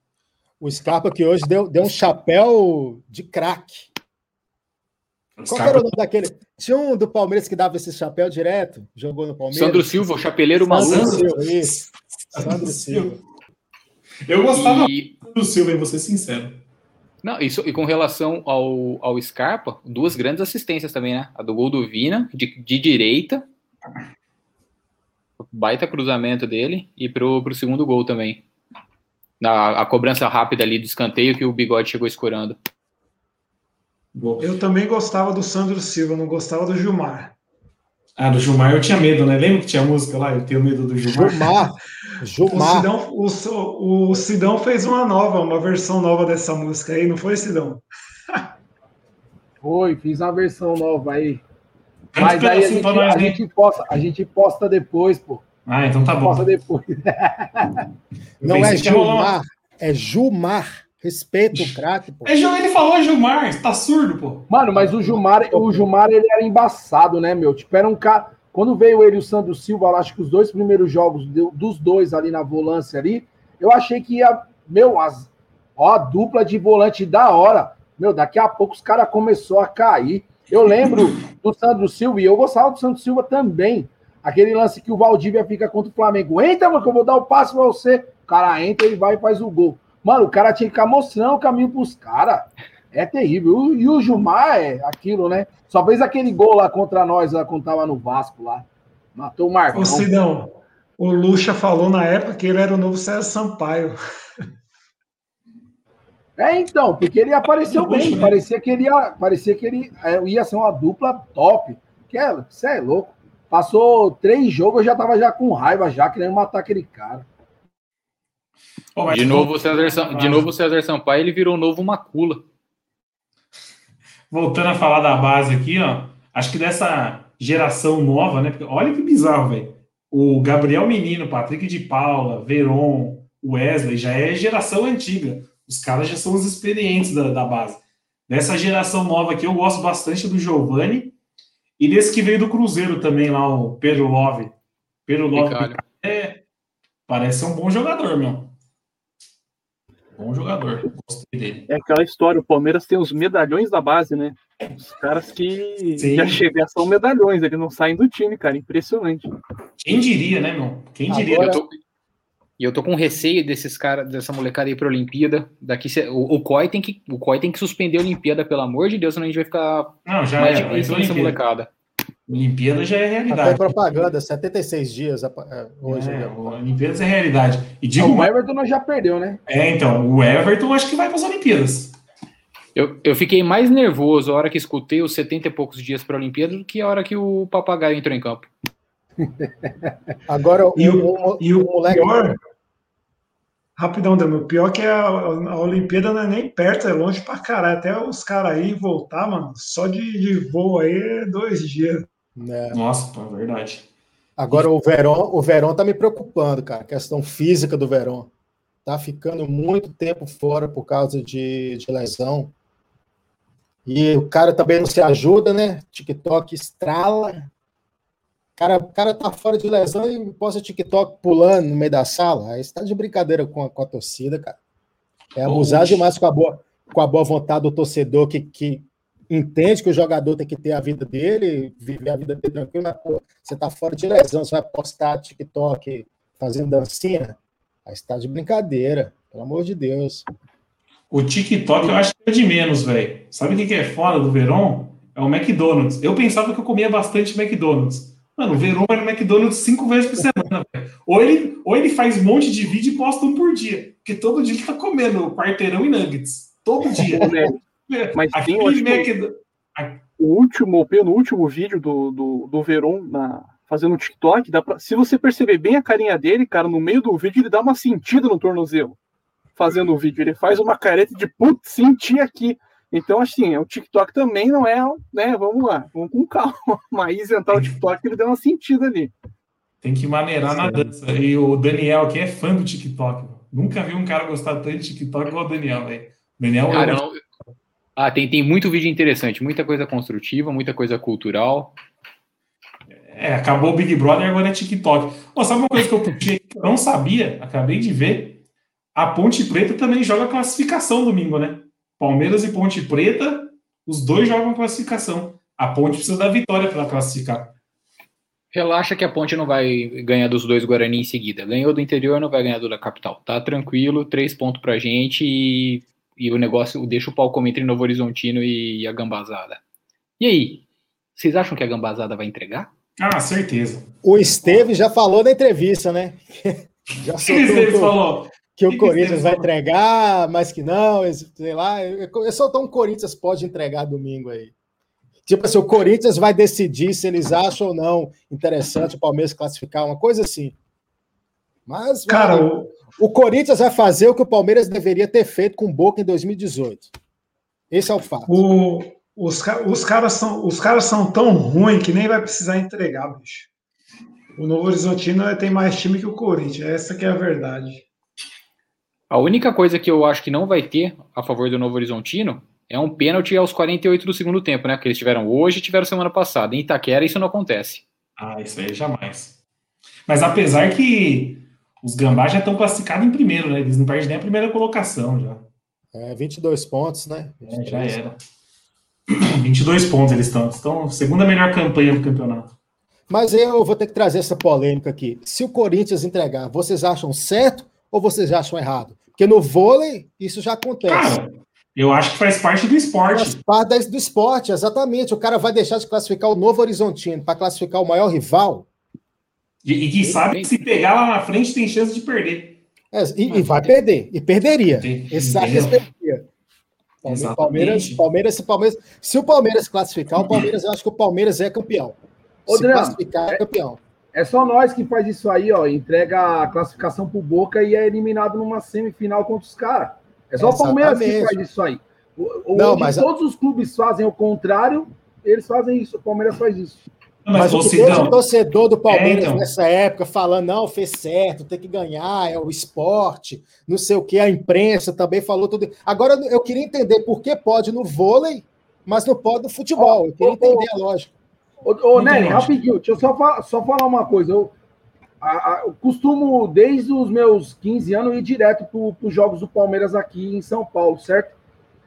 O Scarpa que hoje deu, deu um chapéu de craque. Qual era o nome daquele? Tinha um do Palmeiras que dava esse chapéu direto, jogou no Palmeiras. Sandro Silva, o chapeleiro Sandro maluco. Silva, isso. Sandro Silva. eu gostava E, do Silva, vou ser sincero. Não, isso, e com relação ao, ao Scarpa, duas grandes assistências também, né? A do gol do Vina, de, de direita. Baita cruzamento dele. E pro, pro segundo gol também. Na, a cobrança rápida ali do escanteio que o bigode chegou escorando. Boa. Eu também gostava do Sandro Silva, não gostava do Gilmar. Ah, do Gilmar eu tinha medo, né? Lembra que tinha música lá? Eu tenho medo do Gilmar. Gilmar. O Gilmar. Sidão, o, o Sidão fez uma nova, uma versão nova dessa música aí, não foi, Sidão? Foi, fiz uma versão nova aí. Mas aí a gente, nós, a, gente posta, a gente posta depois, pô. Ah, então tá bom. Posta depois. *laughs* Não é Gilmar, é Gilmar. Respeita o craque, pô. É, ele falou Gilmar, você tá surdo, pô. Mano, mas o Gilmar, o Gilmar ele era embaçado, né, meu? Tipo, era um cara. Quando veio ele e o Sandro Silva, eu acho que os dois primeiros jogos do- dos dois ali na volância ali, eu achei que ia. Meu, as, ó, a dupla de volante da hora. Meu, daqui a pouco os caras começou a cair. Eu lembro do Sandro Silva, e eu gostava do Sandro Silva também. Aquele lance que o Valdívia fica contra o Flamengo. Entra, mano, que eu vou dar o passe pra você. O cara entra, ele vai e faz o gol. Mano, o cara tinha que ficar mostrando o caminho pros caras. É terrível. E o Gilmar é aquilo, né? Só fez aquele gol lá contra nós, lá quando tava no Vasco lá. Matou o Marcão. Ô, Sidão, o Lucha falou na época que ele era o novo César Sampaio. É, então, porque ele apareceu bem. né? Parecia que ele ia, parecia que ele é, ia ser uma dupla top. Que é, você é louco. Passou três jogos, eu já tava já com raiva, já querendo matar aquele cara. Mas De novo, o César, Sam- de novo o César Sampaio, ele virou novo Macula. Voltando a falar da base aqui, ó. Acho que dessa geração nova, né? Porque olha que bizarro, velho. O Gabriel Menino, Patrick de Paula, Veron, Wesley, já é geração antiga. Os caras já são os experientes da, da base. Dessa geração nova aqui, eu gosto bastante do Giovani e desse que veio do Cruzeiro também, lá, o Pedro Love. Pedro Love é, parece ser um bom jogador, meu. Bom jogador. Gostei dele. É aquela história, o Palmeiras tem os medalhões da base, né? Os caras que Sim. já chegam são medalhões, eles não saem do time, cara. Impressionante. Quem diria, né, meu? Quem diria? Eu tô- E eu tô com receio desses caras, dessa molecada aí pra Olimpíada. Daqui, cê- o, o, COI tem que, o COI tem que suspender a Olimpíada, pelo amor de Deus, senão a gente vai ficar Não, já mais é. nessa Olimpíada. molecada. Olimpíada já é Até realidade. propaganda, 76 dias é, hoje. É, né? Olimpíadas é realidade. E digo o Everton nós já perdeu, né? é, então, o Everton acho que vai para as Olimpíadas. Eu, eu fiquei mais nervoso a hora que escutei os 70 e poucos dias pra Olimpíada do que a hora que o papagaio entrou em campo. *laughs* Agora, o, E o, o- e o o moleque. pior. Rapidão, Dami, o pior é que a, a Olimpíada não é nem perto, é longe pra caralho. Até os caras aí voltar, mano, só de, de voo aí é dois dias. Né? Nossa, é verdade. Agora o Verón, o Verón tá me preocupando, cara. A questão física do Verón. Tá ficando muito tempo fora por causa de, de lesão. E o cara também não se ajuda, né? TikTok estrala. O cara, o cara tá fora de lesão e posta TikTok pulando no meio da sala. Aí está de brincadeira com a, com a torcida, cara. É abusar Oxe. demais com a boa, com a boa vontade do torcedor que, que entende que o jogador tem que ter a vida dele, viver a vida dele tranquilo, mas, pô, você tá fora de lesão, você vai postar TikTok fazendo dancinha, aí você tá de brincadeira, pelo amor de Deus. O TikTok eu acho que é de menos, velho. Sabe o que que é foda do Verón? É o McDonald's. Eu pensava que eu comia bastante McDonald's. Mano, o Verón vai no McDonald's cinco vezes por semana, velho. Ou ele, ou ele faz um monte de vídeo e posta um por dia. Porque todo dia ele tá comendo quarteirão e nuggets. Todo dia. *laughs* Mas tem, eu Aquele acho que- o último, o penúltimo vídeo do, do, do Veron na, fazendo um TikTok, dá pra, se você perceber bem a carinha dele, cara, no meio do vídeo ele dá uma sentida no tornozelo. Fazendo o vídeo, ele faz uma careta de putz, senti aqui. Então, assim, o TikTok também não é, né? Vamos lá, vamos com calma. *laughs* Mas isentar o TikTok, ele dá uma sentida ali. Tem que maneirar na dança. E o Daniel aqui é fã do TikTok. Nunca vi um cara gostar tanto de TikTok igual o Daniel, velho. Daniel Cara, é eu não- Ah, tem, tem muito vídeo interessante, muita coisa construtiva, muita coisa cultural. É, acabou o Big Brother, agora é TikTok. Ô, sabe uma coisa que eu que eu não sabia? Acabei de ver. A Ponte Preta também joga classificação domingo, né? Palmeiras e Ponte Preta, os dois jogam classificação. A Ponte precisa da vitória para classificar. Relaxa que a Ponte não vai ganhar dos dois Guarani em seguida. Ganhou do interior, não vai ganhar do da capital. Tá tranquilo, três pontos pra gente e, e o negócio deixa o pau comer entre Novo Horizontino e a Gambazada. E aí? Vocês acham que a Gambazada vai entregar? Ah, certeza. O Esteve já falou na entrevista, né? *laughs* já O que soltou falou? que que o que Corinthians Esteve vai falou? entregar, mas que não, sei lá. Eu soltou um Corinthians pode entregar domingo aí. Tipo assim, o Corinthians vai decidir se eles acham ou não interessante o Palmeiras classificar, uma coisa assim. Mas vai- Cara, o, o Corinthians vai fazer o que o Palmeiras deveria ter feito com o Boca em 2018. Esse é o fato. o- os, os caras são, os caras são tão ruins que nem vai precisar entregar, bicho. O Novo Horizontino tem mais time que o Corinthians, essa que é a verdade. A única coisa que eu acho que não vai ter a favor do Novo Horizontino é um pênalti aos 48 do segundo tempo, né? Que eles tiveram hoje e tiveram semana passada. Em Itaquera isso não acontece. Ah, isso aí jamais. Mas apesar que os Gambá já estão classificados em primeiro, né? Eles não perdem nem a primeira colocação já. É, 22 pontos, né? É, já era. *clears throat* 22 pontos eles estão. Estão segunda melhor campanha do campeonato. Mas eu vou ter que trazer essa polêmica aqui. Se o Corinthians entregar, vocês acham certo ou vocês acham errado? Porque no vôlei isso já acontece. Cara, eu acho que faz parte do esporte. Faz parte do esporte, exatamente. O cara vai deixar de classificar o Novo Horizontino para classificar o maior rival. E, e que sabe que se pegar lá na frente tem chance de perder. É, e, e vai perder. E perderia. Esse. Palme- Exatamente. Palmeiras, Palmeiras, se Palmeiras, se o Palmeiras classificar, o Palmeiras, eu acho que o Palmeiras é campeão. Ô, se Adriano, classificar, é campeão. É só nós que faz isso aí, ó. Entrega a classificação pro Boca e é eliminado numa semifinal contra os caras. É só o Palmeiras que faz isso aí. O- Não, Onde mas a- todos os clubes fazem o contrário, eles fazem isso. O Palmeiras faz isso. Mas, Mas ô, o que teve Sidão, torcedor do Palmeiras É, então. nessa época falando, não, fez certo, tem que ganhar, é o esporte, não sei o que, a imprensa também falou tudo. Agora eu queria entender por que pode no vôlei, mas não pode no futebol. Eu queria ô, entender a lógica. Ô, Nery, longe. rapidinho, deixa eu só, fa- só falar uma coisa. Eu, a- a- eu costumo, desde os meus 15 anos, ir direto para os jogos do Palmeiras aqui em São Paulo, certo?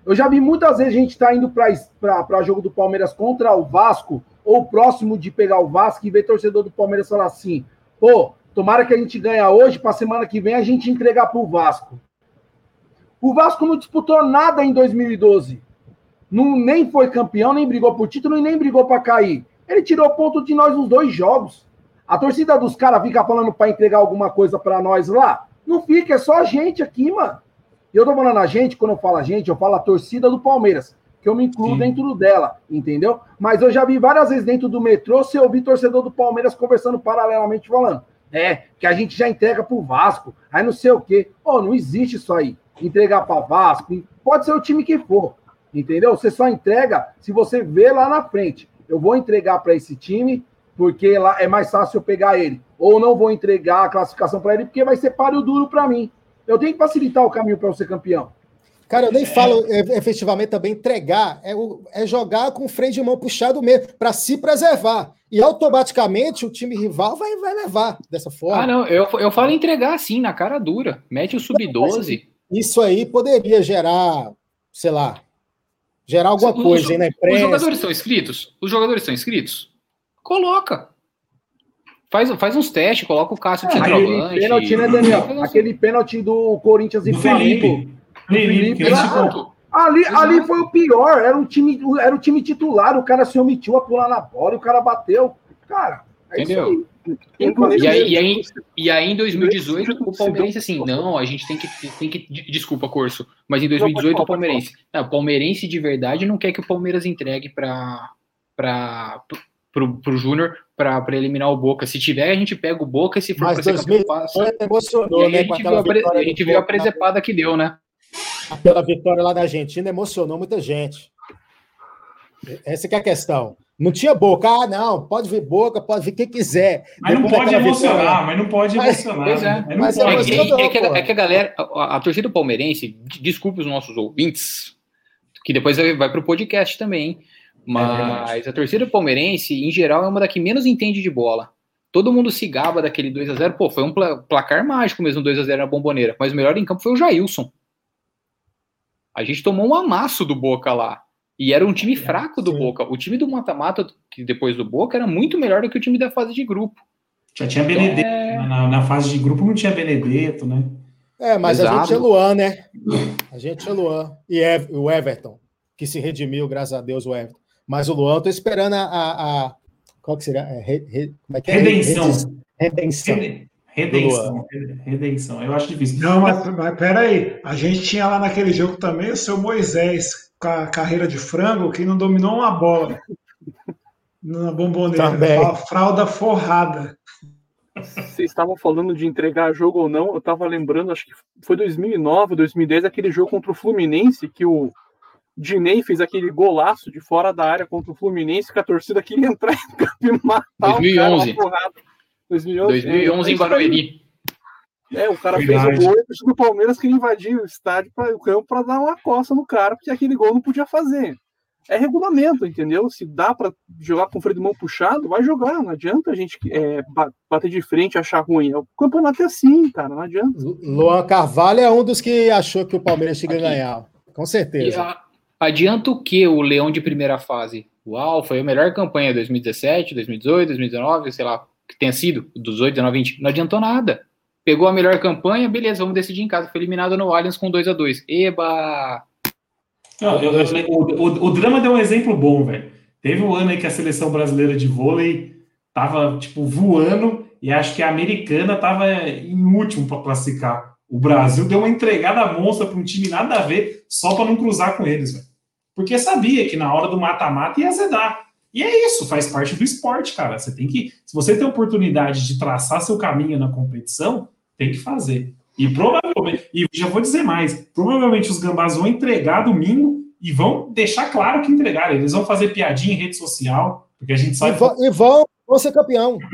Eu já vi muitas vezes a gente tá indo para jogo do Palmeiras contra o Vasco, ou próximo de pegar o Vasco, e ver torcedor do Palmeiras falar assim: pô, tomara que a gente ganhe hoje, para semana que vem a gente entregar para o Vasco. O Vasco não disputou nada em 2012. Não, nem foi campeão, nem brigou por título e nem brigou para cair. Ele tirou ponto de nós nos dois jogos. A torcida dos caras fica falando para entregar alguma coisa para nós lá. Não fica, é só a gente aqui, mano. E eu tô falando a gente, quando eu falo a gente, eu falo a torcida do Palmeiras, que eu me incluo Sim. dentro dela, entendeu? Mas eu já vi várias vezes dentro do metrô, se eu vi torcedor do Palmeiras conversando paralelamente, falando, é, que a gente já entrega pro Vasco, aí não sei o quê. Ô, não existe isso aí. Entregar para Vasco, pode ser o time que for, entendeu? Você só entrega se você vê lá na frente. Eu vou entregar para esse time porque lá é mais fácil eu pegar ele. Ou não vou entregar a classificação para ele porque vai ser páreo duro para mim. Eu tenho que facilitar o caminho para eu ser campeão. Cara, eu nem falo é, efetivamente também entregar, é, o- é jogar com o freio de mão puxado mesmo, para se preservar. E automaticamente o time rival vai, vai levar dessa forma. Ah, não, eu, eu falo entregar assim, na cara dura. Mete o sub-12. Isso aí poderia gerar, sei lá, gerar alguma Os- coisa os- aí na Os imprensa. jogadores estão inscritos? Os jogadores estão inscritos? Coloca. Faz, faz uns testes, coloca o Cássio de Aquele centroavante. pênalti, né, Daniel? Aquele pênalti do Corinthians e do Flamengo. Felipe. Felipe, Exato. Ali, Exato. ali foi o pior. Era o time, era o time titular. O cara se omitiu a pular na bola e o cara bateu. Cara, é Entendeu? isso aí. Inclusive, E aí, e, aí, e aí em 2018 Sidão- o Palmeirense assim, não, a gente tem que, tem que. Desculpa, Corso, mas em 2018 o Palmeirense. Não, o Palmeirense de verdade não quer que o Palmeiras entregue para pro, pro Júnior para eliminar o Boca. Se tiver, a gente pega o Boca e se for Mas pra ser campeão, passa. 2018 E emocionou, aí né? a gente viu a, a a né? presepada que deu, né? Aquela vitória lá na Argentina emocionou muita gente. Essa que é a questão. Não tinha boca. Ah, não, pode vir boca, pode vir quem quiser. Mas não Depois pode daquela emocionar, vitória- mas não pode Mas- emocionar. Pois é. né? Mas não Mas pode. É, não, é que, pô. a- é que a galera, a, a torcida palmeirense, de- desculpe os nossos ouvintes, que depois vai, vai pro podcast também, hein? mas a torcida palmeirense, em geral, é uma da que menos entende de bola. Todo mundo se gaba daquele 2 a 0 pô, foi um pla- placar mágico mesmo, 2 a 0 na bomboneira, mas o melhor em campo foi o Jailson. A gente tomou um amasso do Boca lá. E era um time fraco do sim. Boca. O time do mata-mata, que depois do Boca, era muito melhor do que o time da fase de grupo. Já tinha Benedetto. É, Na, na fase de grupo não tinha Benedetto, né? É, mas a Exato. gente é Luan, né? A gente é Luan. E Ev- o Everton, que se redimiu, graças a Deus, o Everton. Mas o Luan, eu tô esperando a. a, a- qual que seria? É, re- re- como é que é? Redenção. Redenção. Rede- Redenção. Redenção. Eu acho difícil. Não, mas, mas peraí, a gente tinha lá naquele jogo também o seu Moisés, com a carreira de frango, que não dominou uma bola na bomboneira. Também. Fala, Fralda forrada. Vocês estavam falando de entregar jogo ou não, eu tava lembrando, acho que foi 2009, 2010, aquele jogo contra o Fluminense, que o Dinei fez aquele golaço de fora da área contra o Fluminense, que a torcida queria entrar em campo e matar 2011. o cara uma porrada. 2011, 2011 é, em aí. Barueri. É, o cara Verdade. fez o gol e o do Palmeiras queria invadir o estádio, pra, o campo, para dar uma coça no cara, porque aquele gol não podia fazer. É regulamento, entendeu? Se dá para jogar com o freio de mão puxado, vai jogar. Não adianta a gente é, ba- bater de frente e achar ruim. O campeonato é assim, cara, não adianta. Luan Carvalho é um dos que achou que o Palmeiras tinha que Aqui. ganhar. Com E certeza. a- adianta o que o Leão de primeira fase? Uau, foi a melhor campanha 2017, 2018, 2019, sei lá, que tenha sido, 18, 19, 20. Não adiantou nada. Pegou a melhor campanha, beleza, vamos decidir em casa. Foi eliminado no Allianz com 2 a 2 Eba! Não, eu- eu- o, o- o drama deu um exemplo bom, velho. Teve um ano aí que a seleção brasileira de vôlei tava, tipo, voando e acho que a americana tava em último para classificar. O Brasil deu uma entregada monstra para um time nada a ver, só para não cruzar com eles, velho. Porque sabia que na hora do mata-mata ia azedar. E é isso, faz parte do esporte, cara. Você tem que. Se você tem oportunidade de traçar seu caminho na competição, tem que fazer. E provavelmente, e já vou dizer mais, provavelmente os gambás vão entregar domingo e vão deixar claro que entregaram. Eles vão fazer piadinha em rede social, porque a gente sabe. E vão, e vão, vão ser campeão. *laughs*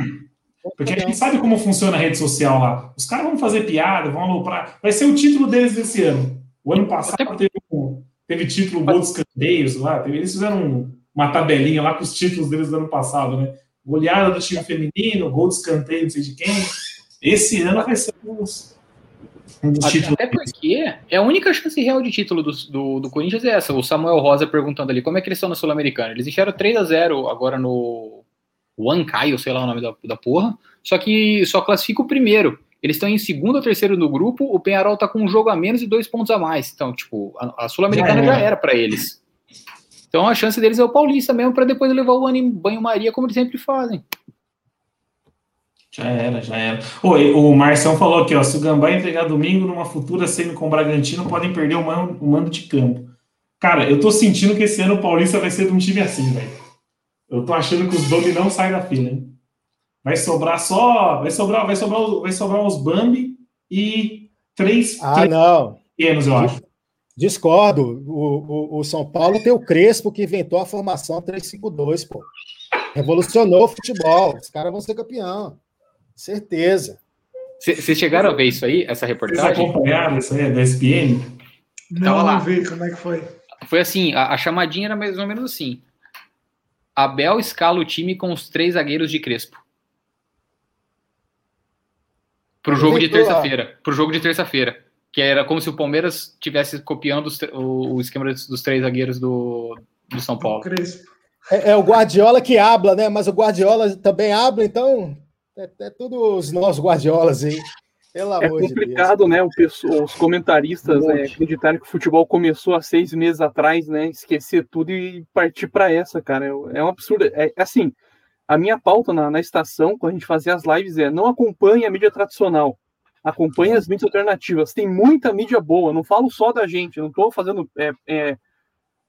Porque a gente sabe como funciona a rede social lá. Os caras vão fazer piada, vão aloprar. Vai ser o título deles desse ano. O ano passado teve, um, teve título Gol dos Canteiros lá. Eles fizeram uma tabelinha lá com os títulos deles do ano passado, né? Goleada do time feminino, gol de escanteio, não sei de quem. Esse ano vai ser um dos, um dos títulos. Até porque é a única chance real de título do, do, do, Corinthians é essa. O Samuel Rosa perguntando ali como é que eles estão na Sul-Americana. Eles encheram 3 a 0 agora no Huancayo, sei lá o nome da, da porra. Só que só classifica o primeiro. Eles estão em segundo ou terceiro no grupo. O Penharol tá com um jogo a menos e dois pontos a mais. Então, tipo, a, a Sul-Americana já, já era para eles. Então a chance deles é o Paulista mesmo para depois levar o ano em banho-maria, como eles sempre fazem. Já era, já era. Oi, o Marcão falou aqui, ó, se o Gambá entregar domingo numa futura semi com o Bragantino, podem perder o mando, o mando de campo. Cara, eu tô sentindo que esse ano o Paulista vai ser de um time assim, velho. Eu tô achando que os Bambi não saem da fila, hein? Vai sobrar só. Vai sobrar, vai sobrar, vai sobrar os Bambi e três. Ah, três não. Pequenos, eu acho. Discordo. O, o, o, São Paulo tem o Crespo que inventou a formação 352, pô. Revolucionou o futebol. Os caras vão ser campeão. Certeza. Vocês chegaram a ver isso aí, essa reportagem? Vocês acompanharam isso aí, da SPN? Não, não vi como é que foi. Foi assim, a, a chamadinha era mais ou menos assim. Abel escala o time com os três zagueiros de Crespo. Pro jogo de terça-feira. Pro jogo de terça-feira que era como se o Palmeiras tivesse copiando os, o, o, esquema dos três zagueiros do, do São Paulo. É, é, o Guardiola que habla, né? Mas o Guardiola também habla, então é, é tudo os nossos Guardiolas aí. Pelo é complicado, de né? Os comentaristas né, acreditarem que o futebol começou há seis meses atrás, né? Esquecer tudo e partir para essa, cara. É, é um absurdo. É assim, a minha pauta na, na estação, quando a gente fazia as lives, é não acompanhe a mídia tradicional acompanhe as mídias alternativas. Tem muita mídia boa, não falo só da gente, não estou fazendo é, é,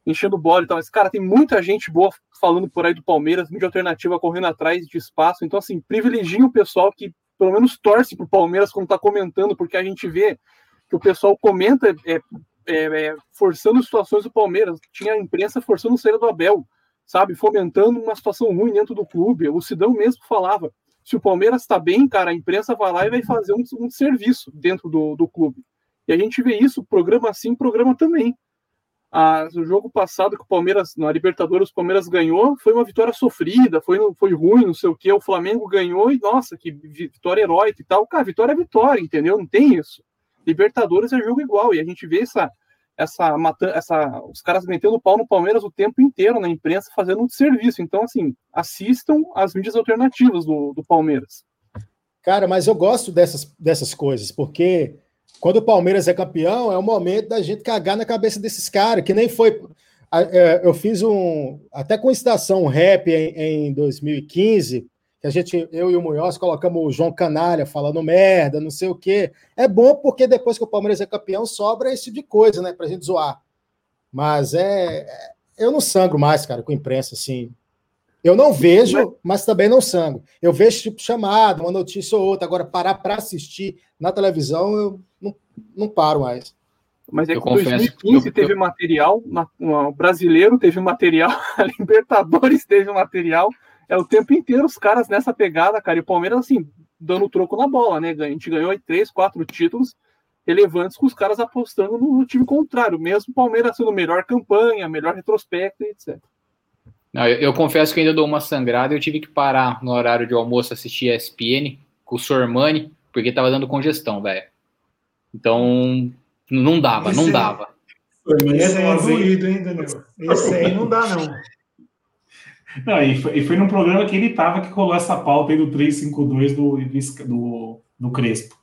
enchendo bola e tal, mas, cara, tem muita gente boa falando por aí do Palmeiras, mídia alternativa correndo atrás de espaço. Então, assim, privilegie o pessoal que pelo menos torce pro Palmeiras quando está comentando, porque a gente vê que o pessoal comenta é, é, é, forçando situações do Palmeiras. Tinha a imprensa forçando o saída do Abel, sabe? Fomentando uma situação ruim dentro do clube. O Sidão mesmo falava se o Palmeiras está bem, cara, a imprensa vai lá e vai fazer um, um serviço dentro do, do clube. E a gente vê isso, programa assim, programa também. Ah, o jogo passado que o Palmeiras, na Libertadores, o Palmeiras ganhou, foi uma vitória sofrida, foi, foi ruim, não sei o que. O Flamengo ganhou e, nossa, que vitória heróica e tal. Cara, vitória é vitória, entendeu? Não tem isso. Libertadores é jogo igual. E a gente vê essa, essa, essa os caras metendo pau no Palmeiras o tempo inteiro na imprensa, fazendo um serviço. Então, assim, assistam as mídias alternativas do, do Palmeiras. Cara, mas eu gosto dessas, dessas coisas, porque quando o Palmeiras é campeão, é o momento da gente cagar na cabeça desses caras, que nem foi. É, eu fiz um. Até com estação rap em, em 2015, que a gente, eu e o Munhoz, colocamos o João Canalha falando merda, não sei o quê. É bom porque depois que o Palmeiras é campeão, sobra esse tipo de coisa, né, pra gente zoar. Mas é. é eu não sangro mais, cara, com imprensa, assim. Eu não vejo, mas também não sangro. Eu vejo tipo chamada, uma notícia ou outra. Agora, parar para assistir na televisão, eu não, não paro mais. Mas é que em 2015 eu, teve material, o brasileiro teve material, *laughs* a Libertadores teve material, é o tempo inteiro os caras nessa pegada, cara. E o Palmeiras, assim, dando troco na bola, né? A gente ganhou três, quatro títulos relevantes com os caras apostando no, time contrário, mesmo o Palmeiras sendo melhor campanha, melhor retrospecto, etc. Não, eu, eu, confesso que ainda dou uma sangrada. Eu tive que parar no horário de almoço assistir ESPN com o Sormani, porque tava dando congestão, velho. Então, não dava, não dava. Esse é doído, hein, Daniel? Esse aí não dá, não. Não, e foi, e foi num programa que ele tava que colou essa pauta aí do 352 do, do, do Crespo.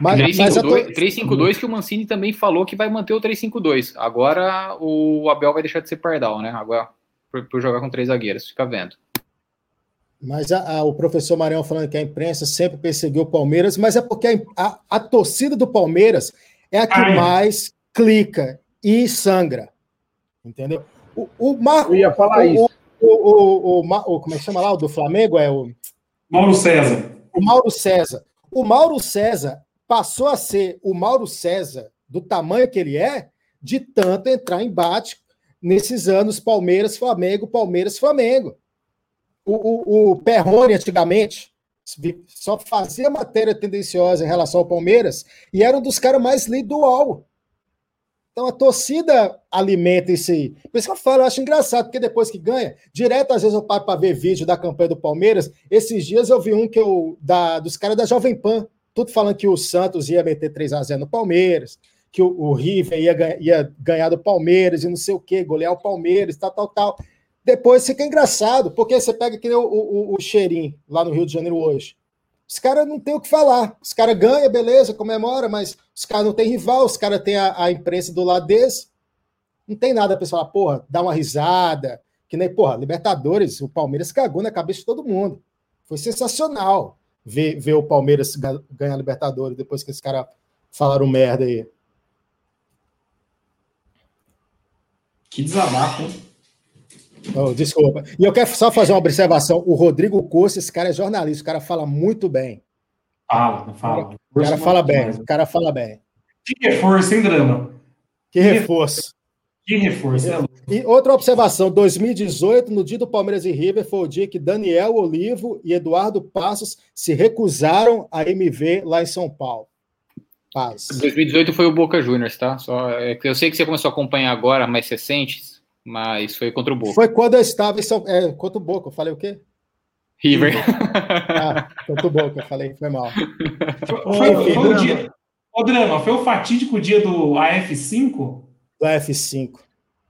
Mas, 352, tô... 352 que o Mancini também falou que vai manter o 352. Agora o Abel vai deixar de ser pardal, né? Agora por, jogar com três zagueiros, fica vendo. Mas a, a, o professor Marião falando que a imprensa sempre perseguiu o Palmeiras, mas é porque a, a torcida do Palmeiras é a que ah, é. mais clica e sangra. Entendeu? O, o Marco, Eu ia falar o, isso o, o, o, como é que chama lá? O do Flamengo? É o. Mauro César. O Mauro César. O Mauro César passou a ser o Mauro César do tamanho que ele é, de tanto entrar em embate nesses anos Palmeiras, Flamengo, Palmeiras, Flamengo. O, o, o Perrone, antigamente, só fazia matéria tendenciosa em relação ao Palmeiras e era um dos caras mais lidos do UOL. Então a torcida alimenta isso aí. Por isso que eu falo, eu acho engraçado, porque depois que ganha, direto às vezes eu paro para ver vídeo da campanha do Palmeiras. Esses dias eu vi um que eu, da, dos caras da Jovem Pan, tudo falando que o Santos ia meter 3 a 0 no Palmeiras, que o, o River ia, ia ganhar do Palmeiras e não sei o quê, golear o Palmeiras, tal, tal, tal. Depois fica engraçado, porque você pega que o, o, o Xerim, lá no Rio de Janeiro hoje. Os caras não tem o que falar. Os caras ganham, beleza, comemora, mas os caras não têm rival, os caras têm a, a, imprensa do lado deles. Não tem nada para falar, porra, dá uma risada. Que nem, porra, Libertadores, o Palmeiras cagou na cabeça de todo mundo. Foi sensacional ver, ver o Palmeiras ganhar Libertadores depois que esses caras falaram merda aí. Que desabafo, hein? Oh, desculpa. E eu quero só fazer uma observação. O Rodrigo Costa, esse cara é jornalista, o cara fala muito bem. Fala, fala. O cara fala bem, o cara fala bem. Que reforço, hein, Drama? Que reforço. Que reforço, é E outra observação: 2018, no dia do Palmeiras e River, foi o dia que Daniel Olivo e Eduardo Passos se recusaram a MV lá em São Paulo. Paz. 2018 foi o Boca Juniors, tá? Só, é, eu sei que você começou a acompanhar agora, mais recentes, mas foi contra o Boca. Foi quando eu estava em São é, contra o Boca. Eu falei o quê? River. Ah, contra o Boca, eu falei, foi mal. Foi, foi, foi o dia. Ô, Drama, foi o fatídico dia do AF5? Do AF5.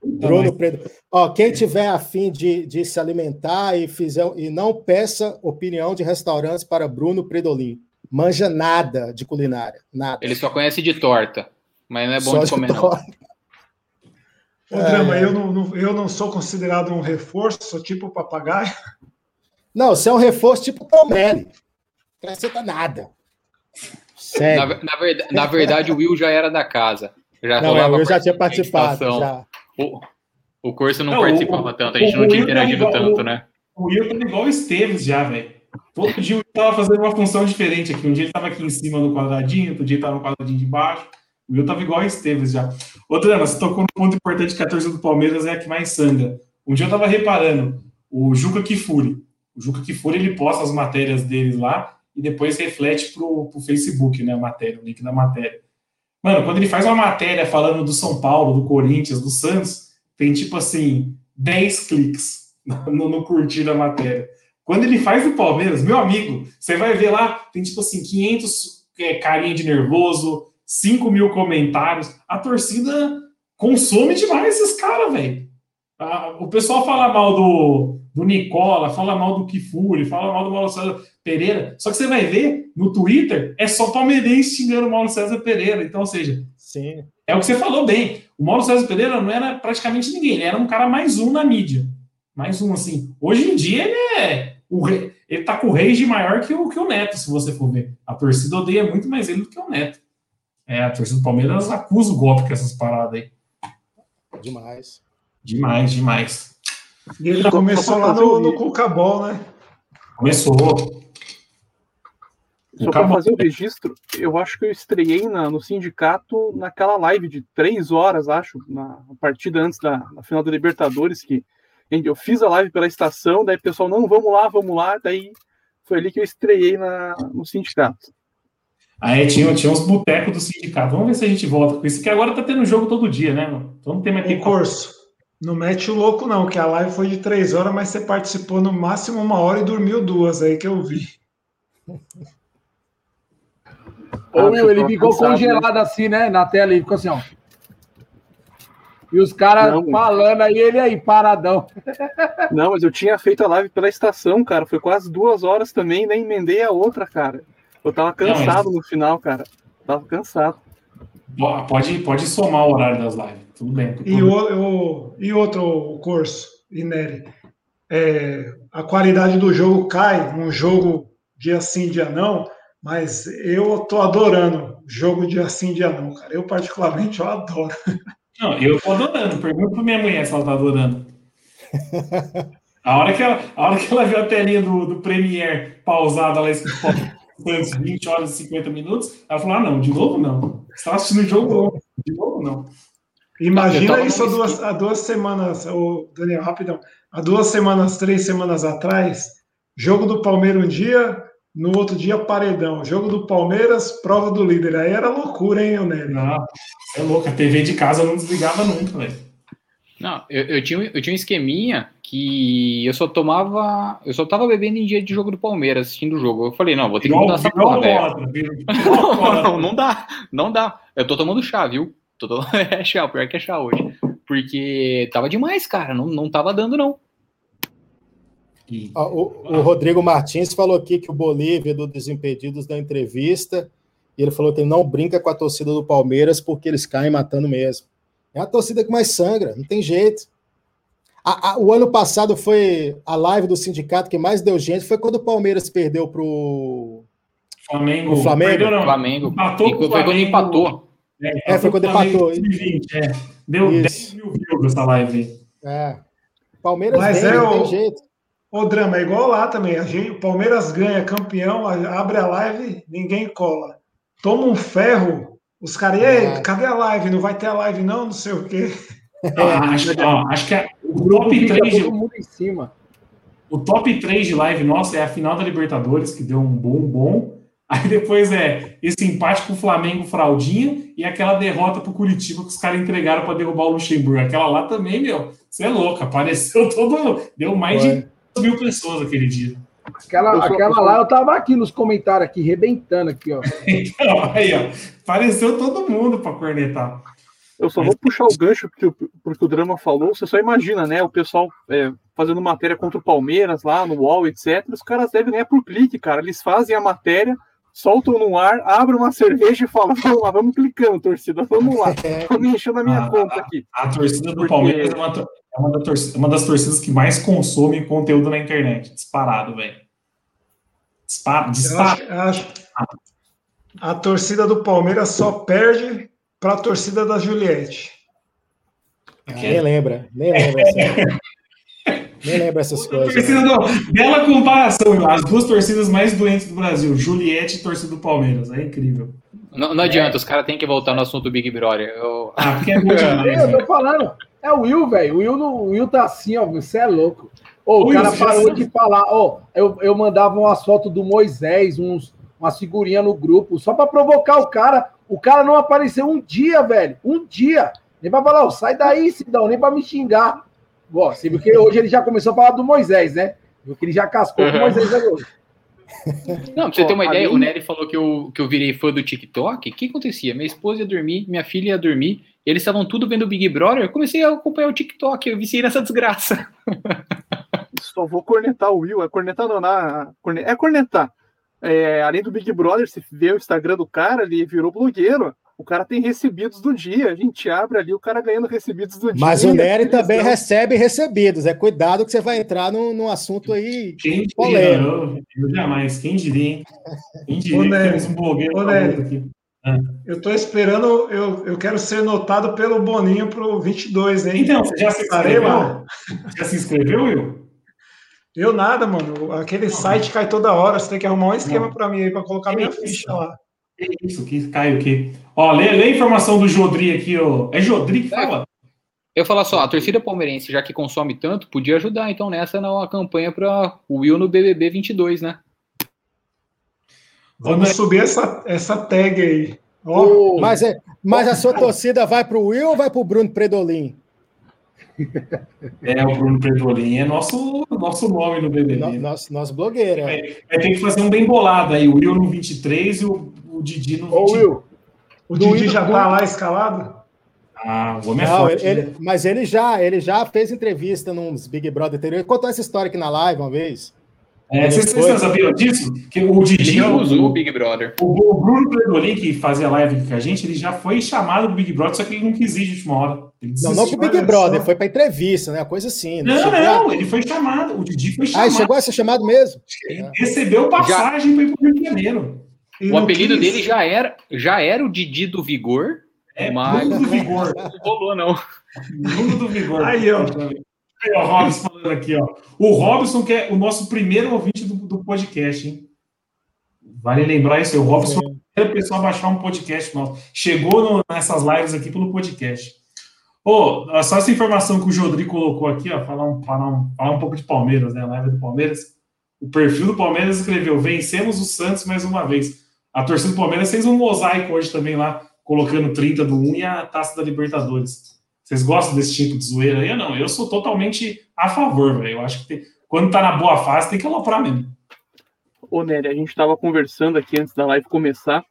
Bruno Preto. Ó, quem tiver afim de, de se alimentar e, fizer, e não peça opinião de restaurantes para Bruno Predolin. Manja nada de culinária. Nada. Ele só conhece de torta, mas não é bom só de comer, de não. Ô, Drama, é... eu, não, eu não sou considerado um reforço, sou tipo papagaio. Não, você é um reforço tipo Tomelli. Não acrescenta nada. Na, na, verdade, na verdade, o Will já era da casa. Já não, o Will já tinha participado. Já. O, o curso não, não participava o, tanto, a gente não tinha interagido igual, tanto, né? O Will tava igual o Esteves já, velho. Todo dia ele tava fazendo uma função diferente aqui. Um dia ele tava aqui em cima no quadradinho, outro dia ele tava no quadradinho de baixo. O meu tava igual a Esteves já. Outra, Ana, você tocou no ponto importante que a torcida do Palmeiras é a que mais sangra. Um dia eu tava reparando, o Juca Kifuri. O Juca Kifuri, ele posta as matérias dele lá e depois reflete pro, pro Facebook, né, a matéria, o link da matéria. Mano, quando ele faz uma matéria falando do São Paulo, do Corinthians, do Santos, tem tipo assim, 10 cliques *laughs* no, no curtir da matéria. Quando ele faz do Palmeiras, meu amigo, você vai ver lá, tem tipo assim, 500 é, carinha de nervoso, 5 mil comentários. A torcida consome demais esses caras, velho. O pessoal fala mal do, do Nicola, fala mal do Kifuri, fala mal do Paulo César Pereira. Só que você vai ver no Twitter, é só palmeirense xingando o Paulo César Pereira. Então, ou seja, Sim. é o que você falou bem. O Paulo César Pereira não era praticamente ninguém, ele era um cara mais um na mídia. Mais um, assim. Hoje em dia ele é. O rei, ele tá com o rei de maior que o, que o Neto, se você for ver. A torcida odeia muito mais ele do que o Neto. É, a torcida do Palmeiras acusa o golpe com essas paradas aí. Demais. Demais, demais. E ele começou lá no, no Cucabol, né? Começou. Só para fazer o registro, eu acho que eu estreiei na, no sindicato naquela live de três horas, acho, na partida antes da final da Libertadores, que eu fiz a live pela estação, daí o pessoal, não, vamos lá, vamos lá, daí foi ali que eu estreiei na, no sindicato. Aí tinha, tinha uns botecos do sindicato. Vamos ver se a gente volta com isso, que agora tá tendo jogo todo dia, né? Então não tem mais tempo. curso. Não mete o louco, não, que a live foi de três horas, mas você participou no máximo uma hora e dormiu duas, aí que eu vi. *laughs* Ô, Will, ele ficou né? congelado assim, né? Na tela e ficou assim, ó. E os caras falando aí, ele aí, paradão. Não, mas eu tinha feito a live pela estação, cara. Foi quase duas horas também, nem emendei a outra, cara. Eu tava cansado não, mas... no final, cara. Tava cansado. Pode, pode somar o horário das lives, tudo bem. E, o, o, e outro curso, Ineri, é, a qualidade do jogo cai num jogo dia sim, dia não, mas eu tô adorando jogo dia sim, dia não, cara. Eu, particularmente, eu adoro. *laughs* Não, eu tô adorando. Pergunta pra minha mulher se ela tá adorando. *laughs* A hora que ela, a hora que ela viu a telinha do, do Premiere pausada lá, antes 20 horas e 50 minutos, ela falou: ah, não, de novo não. Você estava assistindo o jogo de novo não. Imagina isso há duas, há duas semanas, o Daniel, rapidão. Há duas semanas, três semanas atrás, jogo do Palmeiras um dia, no outro dia, paredão. Jogo do Palmeiras, prova do líder. Aí era loucura, hein, Nery? Não, é louco. A TV de casa não desligava nunca, velho. Não, eu, eu, tinha, eu tinha um esqueminha que eu só tomava. Eu só tava bebendo em dia de jogo do Palmeiras, assistindo o jogo. Eu falei, não, vou ter que mudar essa porra, velho. *laughs* Não, não, não dá, não dá. Eu tô tomando chá, viu? Tô tomando... *laughs* É chá, o pior que é chá hoje. Porque tava demais, cara. Não, não tava dando, não. O, o, Rodrigo Martins falou aqui que o Bolívia do Desimpedidos da entrevista, e ele falou que ele não brinca com a torcida do Palmeiras porque eles caem matando mesmo. É a torcida que mais sangra, não tem jeito. A, a, o ano passado foi a live do sindicato que mais deu gente, foi quando o Palmeiras perdeu para o Flamengo. O Flamengo. Perdeu, Flamengo. Empatou foi Flamengo. quando empatou. É, é foi quando empatou. 2020, é. Deu Isso. 10 mil views essa live. É. Palmeiras Mas vem, é não o... tem jeito. O drama é igual lá também. A gente, o Palmeiras ganha campeão, abre a live, ninguém cola. Toma um ferro, os caras, é. cadê a live? Não vai ter a live, não? Não sei o quê. Ah, *laughs* acho, ó, acho, que é o top 3 de... em cima. O top 3 de live nossa é a final da Libertadores, que deu um bom bom. Aí depois é esse empate com o Flamengo fraldinha e aquela derrota pro Curitiba que os caras entregaram para derrubar o Luxemburgo. Aquela lá também, meu, você é louco, apareceu *laughs* todo mundo. Deu mais Foi. de mil pessoas aquele dia. Aquela, eu aquela sou... lá, eu tava aqui nos comentários, aqui, rebentando aqui, ó. *laughs* então, aí, ó. Apareceu todo mundo para cornetar. Eu só vou puxar o gancho porque, porque o Drama falou. Você só imagina, né? O pessoal é, fazendo matéria contra o Palmeiras lá no UOL, etc. Os caras devem ganhar por clique, cara. Eles fazem a matéria, soltam no ar, abrem uma cerveja e falam: vamos lá, vamos clicando, torcida, vamos lá. *laughs* Vamos enchendo a minha a, conta aqui. A, a torcida do porque... Palmeiras é uma, é uma, torcida, uma das torcidas que mais consomem conteúdo na internet. Disparado, velho. Dispara, dispara. Acho, a torcida do Palmeiras só perde para a torcida da Juliette. Ah, nem lembra, nem lembra. *laughs* nem lembra essas coisas. Torcida, não, bela comparação, as duas torcidas mais doentes do Brasil, Juliette e torcida do Palmeiras. É incrível. Não, não adianta, é. os caras têm que voltar no assunto Big Brother. Eu... Ah, porque é muito demais, Eu tô falando, é o Will, velho. O Will, o Will tá assim, ó. Você é louco. Oh, o cara parou de falar. Oh, eu, eu mandava umas fotos do Moisés, uns, umas figurinhas no grupo, só para provocar o cara. O cara não apareceu um dia, velho. Um dia. Nem pra falar, oh, sai daí, Sidão, nem pra me xingar. Bom, assim, porque hoje ele já começou a falar do Moisés, né? Porque ele já cascou uhum. com o Moisés hoje. Não, pra você ter uma ideia, o Nery falou que eu, que eu virei fã do TikTok. O que acontecia? Minha esposa ia dormir, minha filha ia dormir, eles estavam tudo vendo o Big Brother. Eu comecei a acompanhar o TikTok, eu viciei nessa desgraça. Só vou cornetar o Will, é cornetar não, na, é cornetar. É, além do Big Brother, você vê o Instagram do cara, ele virou blogueiro. O cara tem recebidos do dia. A gente abre ali o cara ganhando recebidos do dia. Mas o Nery também recebe recebidos. É cuidado que você vai entrar num, num assunto aí Quem diria, eu, eu, jamais. Quem diria, hein? Quem diria que temos um blogueiro aqui. Ah. Eu estou esperando, eu, eu quero ser notado pelo Boninho pro 22, hein? Então, você já se inscreveu? Já se inscreveu, Will? Eu nada, mano. Aquele site cai toda hora. Você tem que arrumar um esquema para mim aí para colocar minha ficha lá. Que isso, que cai o quê? Ó, lê, lê a informação do Jodri aqui, ó. É Jodri que fala? Eu falo só, a torcida palmeirense, já que consome tanto, podia ajudar então nessa na campanha para o Will no BBB 22, né? Vamos subir essa, essa tag aí. Oh. Mas, é, mas a sua torcida vai para o Will ou vai para o Bruno Predolin? É, o Bruno Pedrolim é nosso, nosso nome no BBB. No, nosso, nosso blogueiro. É. Vai, vai ter que fazer um bem bolado aí. O Will no 23 e o, o Didi 23. Ô, Will, o Didi já tá lá escalado? Ah, o homem é Não, forte. Ele, né? Mas ele já, ele já fez entrevista nos Big Brother anterior. Ele contou essa história aqui na live uma vez. É, vocês, vocês sabiam disso? Que o Didi. Ele usou o Big Brother. O, o Bruno Pedrolin, que fazia live com a gente, ele já foi chamado do Big Brother, só que ele não quis ir de última hora. não, não pro Big Brother, foi para entrevista, né? Coisa assim. Não, não, não ele foi chamado. O Didi foi chamado. Ah, chegou a ser chamado mesmo? Ele recebeu passagem para ir para o Rio de Janeiro. O apelido dele já era, já era o Didi do Vigor. É, mas... do Vigor. *laughs* Não rolou, não. Bruno do Vigor. Aí, ó. o Robson falando aqui, ó. O Robson, que é o nosso primeiro ouvinte do, do podcast, hein? Vale lembrar isso aí. O Robson é o primeiro pessoal a baixar um podcast nosso. Chegou no, nessas lives aqui pelo podcast. Ô, oh, só essa informação que o Jodri colocou aqui, ó, falar um, falar, um, falar um pouco de Palmeiras, né? A live do Palmeiras. O perfil do Palmeiras escreveu: vencemos o Santos mais uma vez. A torcida do Palmeiras fez um mosaico hoje também lá, colocando 30 do 1 e a taça da Libertadores. Vocês gostam desse tipo de zoeira aí? Não, eu sou totalmente a favor, velho. Eu acho que tem, quando tá na boa fase tem que aloprar mesmo. Ô, Nery, a gente estava conversando aqui antes da live começar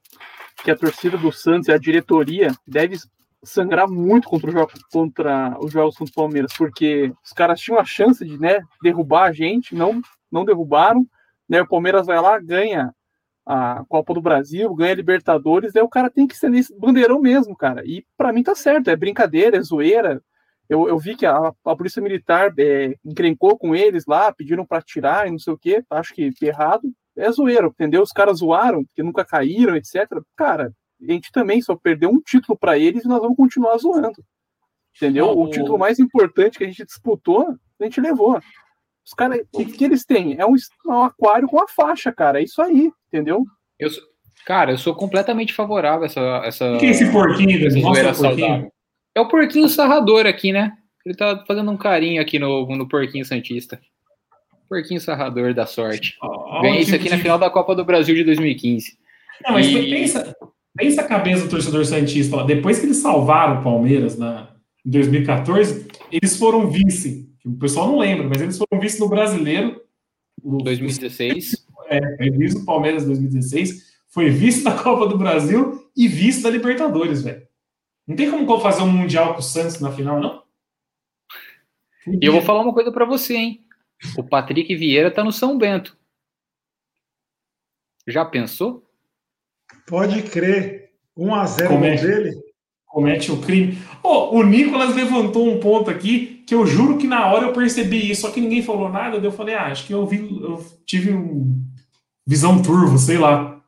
que a torcida do Santos e a diretoria deve sangrar muito contra, o jogo, contra os jogos contra o Palmeiras, porque os caras tinham a chance de né, derrubar a gente, não, não derrubaram. Né, o Palmeiras vai lá, ganha a Copa do Brasil, ganha Libertadores, daí o cara tem que ser nesse bandeirão mesmo, cara. E para mim tá certo, é brincadeira, é zoeira. Eu, eu vi que a, a Polícia Militar é, encrencou com eles lá, pediram para tirar e não sei o que, acho que errado é zoeiro, entendeu? Os caras zoaram, porque nunca caíram, etc. Cara, a gente também só perdeu um título para eles e nós vamos continuar zoando. Entendeu? O título mais importante que a gente disputou, a gente levou. Os caras, o que, que eles têm? É um, um, aquário com a faixa, cara. É isso aí, entendeu? Eu sou, cara, eu sou completamente favorável a essa. essa o que é esse porquinho? Essa zoeira saudável. É o porquinho sarrador aqui, né? Ele tá fazendo um carinho aqui no, no porquinho santista. Porquinho sarrador da sorte. Oh, Ganhei isso aqui na final da Copa do Brasil de 2015. Não, mas e... pensa, pensa a cabeça do torcedor Santista. Depois que eles salvaram o Palmeiras na, em 2014, eles foram vice. O pessoal não lembra, mas eles foram vice no Brasileiro. 2016. É, foi vice do Palmeiras em 2016. Foi vice da *laughs* Copa do Brasil e vice da Libertadores, velho. Não tem como fazer um Mundial com o Santos na final, não? E eu vou falar uma coisa para você, hein? O Patrick Vieira tá no São Bento. Já pensou? Pode crer. 1 a 0 comete, dele. Comete o crime. Oh, o Nicolas levantou um ponto aqui que eu juro que na hora eu percebi isso, só que ninguém falou nada. Eu falei, ah, acho que eu vi, eu tive um visão turvo, sei lá.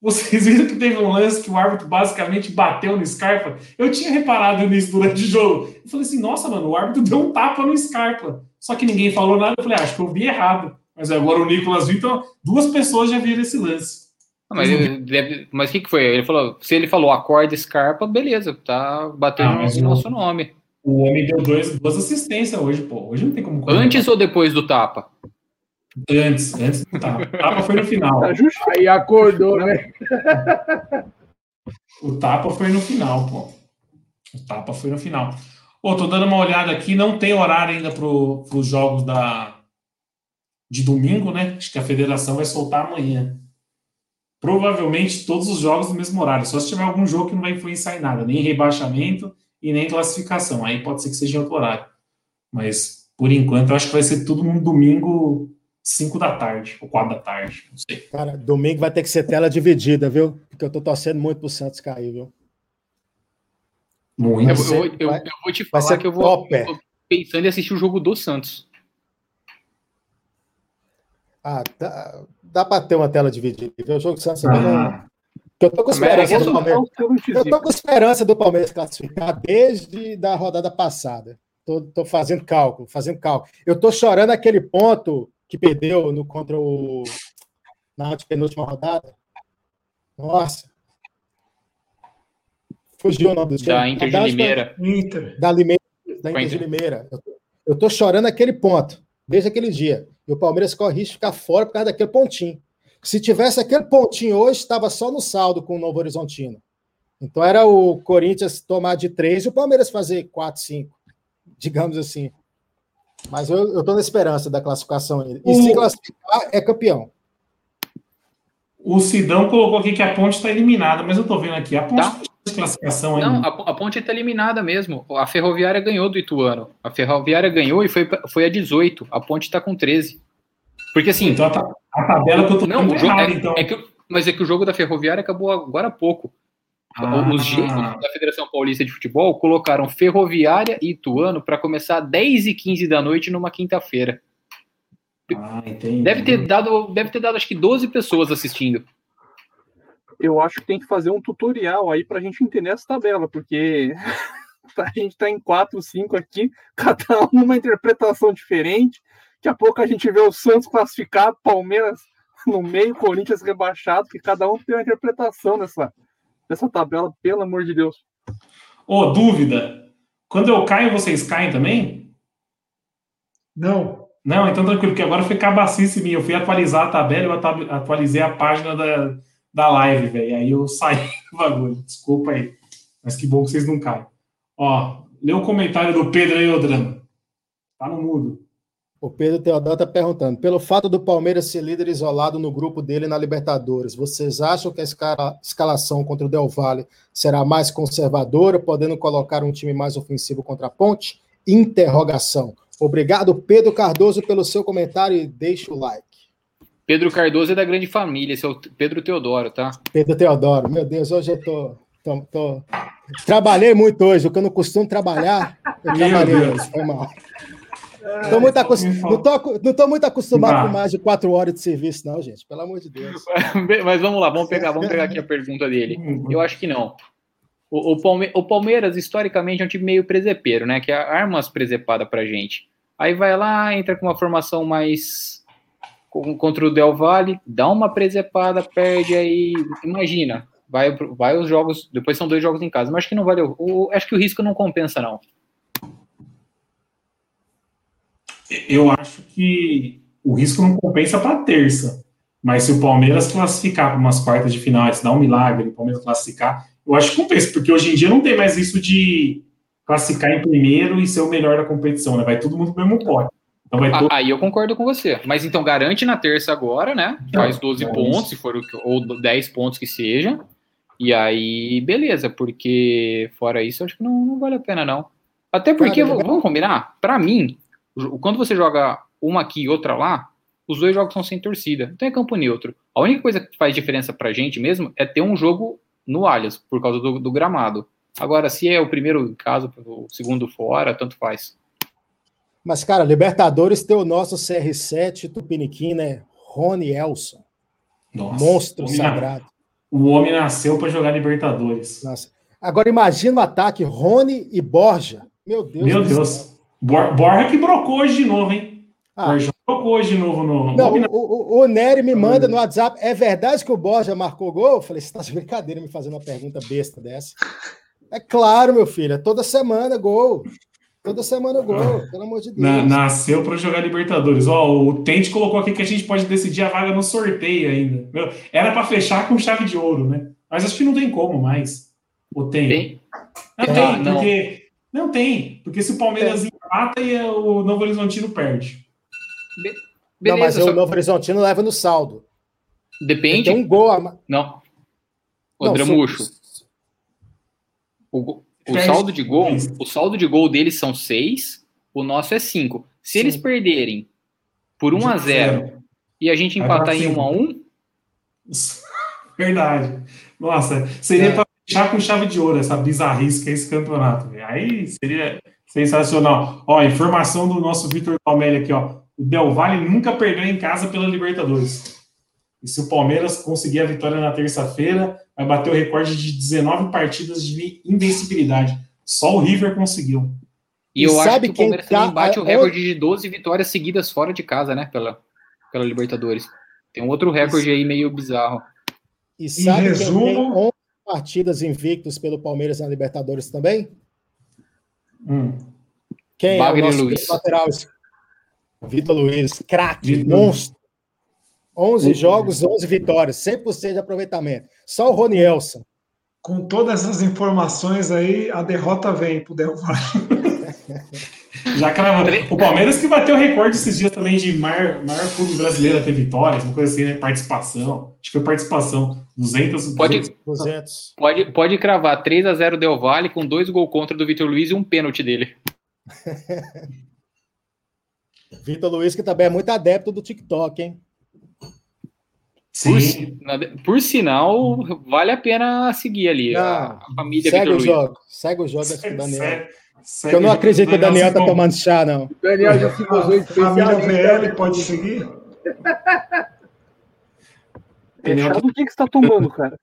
Vocês *laughs* viram que teve um lance que o árbitro basicamente bateu no Scarpa? Eu tinha reparado nisso durante o jogo. Eu falei assim, nossa, mano, o árbitro *laughs* deu um tapa no Scarpa. Só que ninguém falou nada. Eu falei, ah, acho que eu vi errado. Mas agora o Nicolas viu, então duas pessoas já viram esse lance. Não, mas deve, mas o que, que foi? Ele falou, se ele falou acorda Scarpa, beleza, tá batendo ah, no nosso nome. O homem deu dois, duas assistências hoje, pô. Hoje não tem como. Antes ou depois do tapa? Antes, antes do tapa. O tapa foi no final. Tá Aí acordou, né? O tapa foi no final, pô. O tapa foi no final. Pô, tô dando uma olhada aqui, não tem horário ainda para os jogos da de domingo, né? Acho que a federação vai soltar amanhã. Provavelmente todos os jogos no mesmo horário, só se tiver algum jogo que não vai influenciar em nada, nem rebaixamento e nem classificação. Aí pode ser que seja em outro horário. Mas por enquanto eu acho que vai ser tudo no domingo 5 da tarde, ou 4 da tarde, não sei. Cara, domingo vai ter que ser tela dividida, viu? Porque eu tô torcendo muito pro Santos cair, viu? Muito. Eu, eu, eu, eu vou te falar que eu vou, eu vou pensando em assistir o jogo do Santos. Ah, dá, dá para ter uma tela dividida. O jogo do Santos ah. Eu tô com esperança do Palmeiras. Eu tô com esperança do Palmeiras classificar desde da rodada passada. Tô, tô fazendo cálculo, fazendo cálculo. Eu tô chorando aquele ponto que perdeu no, contra o. na penúltima rodada. Nossa. Fugiu o nome do Da Inter de Limeira. Inter. Da Limeira. Da Inter de Limeira. Eu estou chorando aquele ponto, desde aquele dia. E o Palmeiras corre risco de ficar fora por causa daquele pontinho. Se tivesse aquele pontinho hoje, estava só no saldo com o Novo Horizontino. Então era o Corinthians tomar de três e o Palmeiras fazer quatro, cinco, digamos assim. Mas eu, estou na esperança da classificação. E o... se classificar, é campeão. O Sidão colocou aqui que a ponte está eliminada, mas eu estou vendo aqui, a ponte tá. de classificação ainda. Não, a, a ponte está eliminada mesmo. A Ferroviária ganhou do Ituano. A Ferroviária ganhou e foi, foi a 18. A ponte está com 13. Porque assim. Então a, a tabela que eu tô não, o jogo, errado, é, então. É que, mas é que o jogo da Ferroviária acabou agora há pouco. Ah. Os jeitos da Federação Paulista de Futebol colocaram Ferroviária e Ituano para começar 10 e 15 da noite numa quinta-feira. Ah, deve ter dado, deve ter dado acho que 12 pessoas assistindo. Eu acho que tem que fazer um tutorial aí para a gente entender essa tabela, porque *laughs* a gente tá em quatro, cinco aqui, *laughs* cada um numa interpretação diferente. Daqui a pouco a gente vê o Santos classificado, Palmeiras no meio, Corinthians rebaixado, que cada um tem uma interpretação dessa, dessa tabela, pelo amor de Deus. Ô, dúvida. Quando eu caio, vocês caem também? Não. Não, então tranquilo, porque agora foi cabacice minha. Eu fui atualizar a tabela, eu atu- atualizei a página da, da live, velho. Aí eu *laughs* saí do bagulho. Desculpa aí. Mas que bom que vocês não caem. Ó, lê o comentário do Pedro aí, ô Drama. Tá no mudo. O Pedro Teodoro está perguntando: pelo fato do Palmeiras ser líder isolado no grupo dele na Libertadores, vocês acham que a escala- escalação contra o Del Valle será mais conservadora, podendo colocar um time mais ofensivo contra a Ponte? Interrogação. Obrigado, Pedro Cardoso, pelo seu comentário e deixa o like. Pedro Cardoso é da grande família, esse é o Pedro Teodoro, tá? Pedro Teodoro, meu Deus, hoje eu tô. tô- tô- Trabalhei muito hoje, o que eu não costumo trabalhar, eu Meu trabalhei hoje, foi mal. Tô muito acos- não, tô, não tô muito acostumado Tá. com mais de quatro horas de serviço, não, gente. Pelo amor de Deus. *laughs* Mas vamos lá, vamos pegar, vamos pegar aqui a pergunta dele. Eu acho que não. O, o Palme- o Palmeiras, historicamente, é um time meio presepeiro, né? Que arma umas presepadas pra gente. Aí vai lá, entra com uma formação mais contra o Del Valle, dá uma presepada, perde aí. Imagina, vai, vai os jogos. Depois são dois jogos em casa. Mas acho que não valeu. O, acho que o risco não compensa, não. Eu acho que o risco não compensa para terça. Mas se o Palmeiras classificar para umas quartas de final, se dá um milagre, o Palmeiras classificar, eu acho que compensa, porque hoje em dia não tem mais isso de classificar em primeiro e ser o melhor da competição, né? Vai todo mundo pro mesmo pote. Então vai todo... Ah, Aí eu concordo com você. Mas então garante na terça agora, né? Faz 12 é pontos, isso. se for o que- ou 10 pontos que seja. E aí, beleza, porque fora isso, eu acho que não, não vale a pena, não. Até porque, vamos combinar? Pra mim, quando você joga uma aqui e outra lá, os dois jogos são sem torcida. Então é campo neutro. A única coisa que faz diferença pra gente mesmo é ter um jogo no Allianz, por causa do, do gramado. Agora, se é o primeiro em casa, o segundo fora, tanto faz. Mas, cara, Libertadores tem o nosso CR7 Tupiniquim, né? Rony Elson, Nossa, monstro o homem na- sagrado. O homem nasceu para jogar Libertadores. Nossa. Agora imagina o ataque Rony e Borja. Meu Deus Meu céu. Deus. Bor- Borja que brocou hoje de novo, hein? Ah, Borja brocou hoje de novo no. não, o, o, o Nery me manda no WhatsApp. É verdade que o Borja marcou gol? Eu falei, você tá de brincadeira me fazendo uma pergunta besta dessa. É claro, meu filho. É toda semana gol. Toda semana gol, pelo amor de Deus. Na- nasceu para jogar Libertadores. Ó, o Tente colocou aqui que a gente pode decidir a vaga no sorteio ainda. Meu, era para fechar com chave de ouro, né? Mas acho que não tem como mais. Ou tem? Tem? Não Ah, tem, não. porque. Não tem. Porque se o Palmeiras empata e o Novo Horizontino perde. não, mas Beleza, só- o Novo Horizontino leva no saldo. depende. Tem um gol a Não. O Não, Dramuxo, o, o saldo de gol, o saldo de gol deles são seis, o nosso é cinco. Se eles Sim. perderem por 1 a 0 e a gente empatar em 1 cinco. a 1, *laughs* Verdade. Nossa, seria É. para fechar com chave de ouro essa bizarrice que é esse campeonato. velho. Aí seria sensacional. Ó, informação do nosso Vitor Palmelli aqui, ó. O Del Valle nunca perdeu em casa pela Libertadores. E se o Palmeiras conseguir a vitória na terça-feira, vai bater o recorde de 19 partidas de invencibilidade. Só o River conseguiu. e E eu acho sabe que o Palmeiras tá- também bate o a- recorde de 12 vitórias seguidas fora de casa, né, pela, pela Libertadores. Tem um outro recorde aí meio bizarro. E sabe quem resumo- tem 11 partidas invictos pelo Palmeiras na Libertadores também? Hum. Quem Wagner é o nosso Luiz. lateral? Vitor Luiz, craque, monstro. 11 jogos, 11 vitórias, 100% de aproveitamento. Só o Rony Elson. Com todas essas informações aí, a derrota vem pro Del Valle. *laughs* Já cravou. O Palmeiras que bateu o recorde esses dias também de maior, maior clube brasileiro a ter vitórias, uma coisa assim, né? Participação. Acho que foi participação. 200. Pode, 200. 200. pode, pode cravar 3 a 0 Del Valle com dois gols contra do Vitor Luiz e um pênalti dele. *laughs* Vitor Luiz, que também é muito adepto do TikTok, hein? Por, Sim. si- na- por sinal, vale a pena seguir ali a, a família segue Vitor o Luiz. jogo. Segue o jogo o Daniel. Porque eu não acredito que o Daniel tá tomando chá, não. O Daniel já se gozou A família. VL pode seguir? *laughs* É chá do que, que você tá tomando, cara?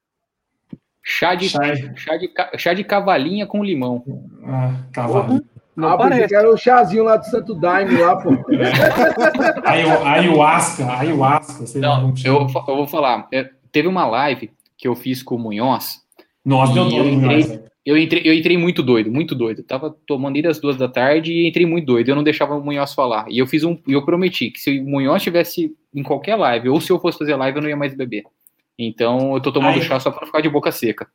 Chá de, Chá. chá, de, chá de cavalinha com limão. Ah, cavalo. Não ah, parece. que era o chazinho lá do Santo Daime lá, pô. *laughs* Ayahuasca, ayahuasca, sei. Não, chama. eu, eu vou falar. É, teve uma live que eu fiz com o Munhoz. Nossa, eu entrei- Munhoz, velho. Eu entrei, eu entrei muito doido, muito doido. Tava tomando desde as duas da tarde e entrei muito doido. Eu não deixava o Munhoz falar. E eu fiz um. e Eu prometi que se o Munhoz estivesse em qualquer live, ou se eu fosse fazer live, eu não ia mais beber. Então eu tô tomando Aí- chá só pra ficar de boca seca.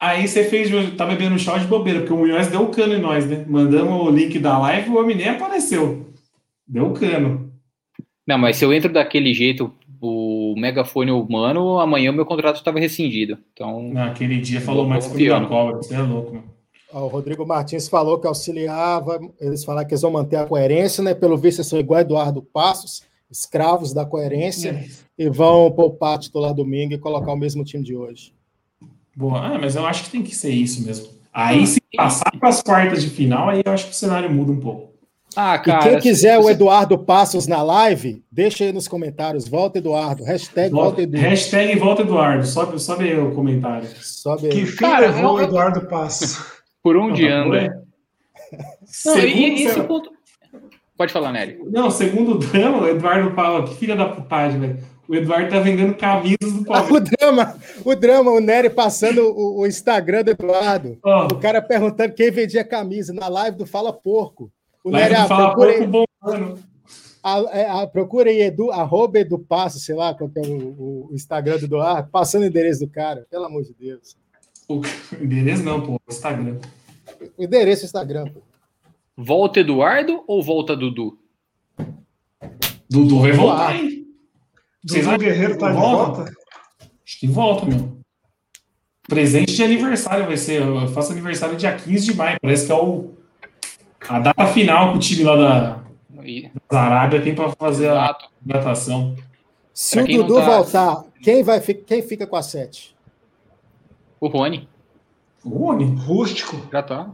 Aí você fez, tá bebendo chá de bobeira, porque o Munhoz deu o cano em nós, né? Mandamos o link da live e o homem nem apareceu. Deu o cano. Não, mas se eu entro daquele jeito, o megafone humano, amanhã o meu contrato estava rescindido. Então, Naquele dia falou mais que o cobra. Você é louco, mano. O Rodrigo Martins falou que auxiliava, eles falaram que eles vão manter a coerência, né? Pelo visto, eles são igual Eduardo Passos, escravos da coerência, e vão poupar titular domingo e colocar o mesmo time de hoje. Boa. Ah, mas eu acho que tem que ser isso mesmo. Aí, se passar para as quartas de final, aí eu acho que o cenário muda um pouco. Ah, E cara, quem quiser se- o Eduardo Passos na live, deixa aí nos comentários. Volta, Eduardo. Hashtag volta, Volta, Edu. hashtag volta Eduardo. Sobe, sobe aí o comentário. Sobe Que aí. fim Cara, levou o eu- Eduardo Passos? por onde Não, anda? é. Não, Segundo, e, e esse seu- ponto. Pode falar, Nery. não, segundo o Drama, o Eduardo Paulo, que filha da putagem, velho. O Eduardo tá vendendo camisas do Ah, *laughs* Palmeiras. o drama, o drama, o Nery passando o, o Instagram do Eduardo. Ó, O cara perguntando quem vendia camisa na live do Fala Porco. O Nery, ah, Fala procura, Pouco aí, bom, mano. a, é, a- procura aí Edu, arroba Edu Passo, sei lá qual que é o, o Instagram do Eduardo, passando o endereço do cara, pelo amor de Deus. O endereço não, pô. Instagram. O endereço do Instagram. pô. Volta Eduardo ou volta Dudu? Dudu vai voltar, hein? Vocês Dudu Guerreiro tá de volta? volta? Acho que volta, meu. Presente de aniversário vai ser. Eu faço aniversário dia 15 de maio. Parece que é o, a data final que o time lá da, da Arábia tem para fazer a Exato. datação. Se Pra o Dudu tá- voltar, quem, vai, quem fica com a 7? O Rony. O Rony. Rústico. Já tá.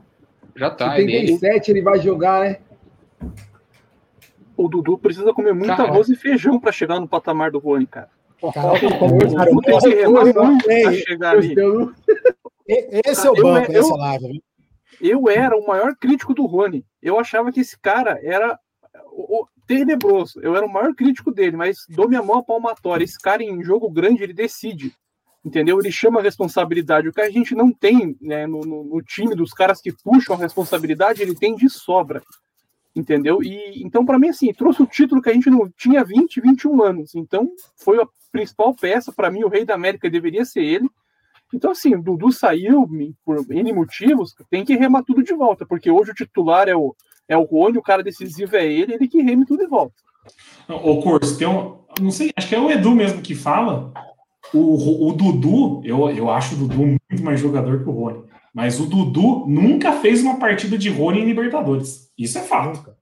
Já tá, é dele. 77 ele vai jogar, né? O Dudu precisa comer muito Cara. arroz e feijão pra chegar no patamar do Rony, cara. Cara, O como- Dudu cara, tem o que remar muito bem. chegar ali. Esse é o banco eu- dessa live. Eu era o maior crítico do Rony. Eu achava que esse cara era o, o- tenebroso. Eu era o maior crítico dele, mas dou minha mão à palmatória. Esse cara em jogo grande, ele decide. Entendeu? Ele chama a responsabilidade. O que a gente não tem né, no, no- no time dos caras que puxam a responsabilidade, ele tem de sobra. Entendeu? E então, para mim, assim, trouxe o título que a gente não tinha 20, 21 anos. Então, foi a principal peça. Para mim, o Rei da América deveria ser ele. Então, assim, o Dudu saiu por N motivos, tem que remar tudo de volta, porque hoje o titular é o, é o Rony, o cara decisivo é ele, ele que reme tudo de volta. O Corso, tem um. Não sei, acho que é o Edu mesmo que fala. O, o Dudu, eu, eu acho o Dudu muito mais jogador que o Rony. Mas o Dudu nunca fez uma partida de Rony em Libertadores. Isso é fato.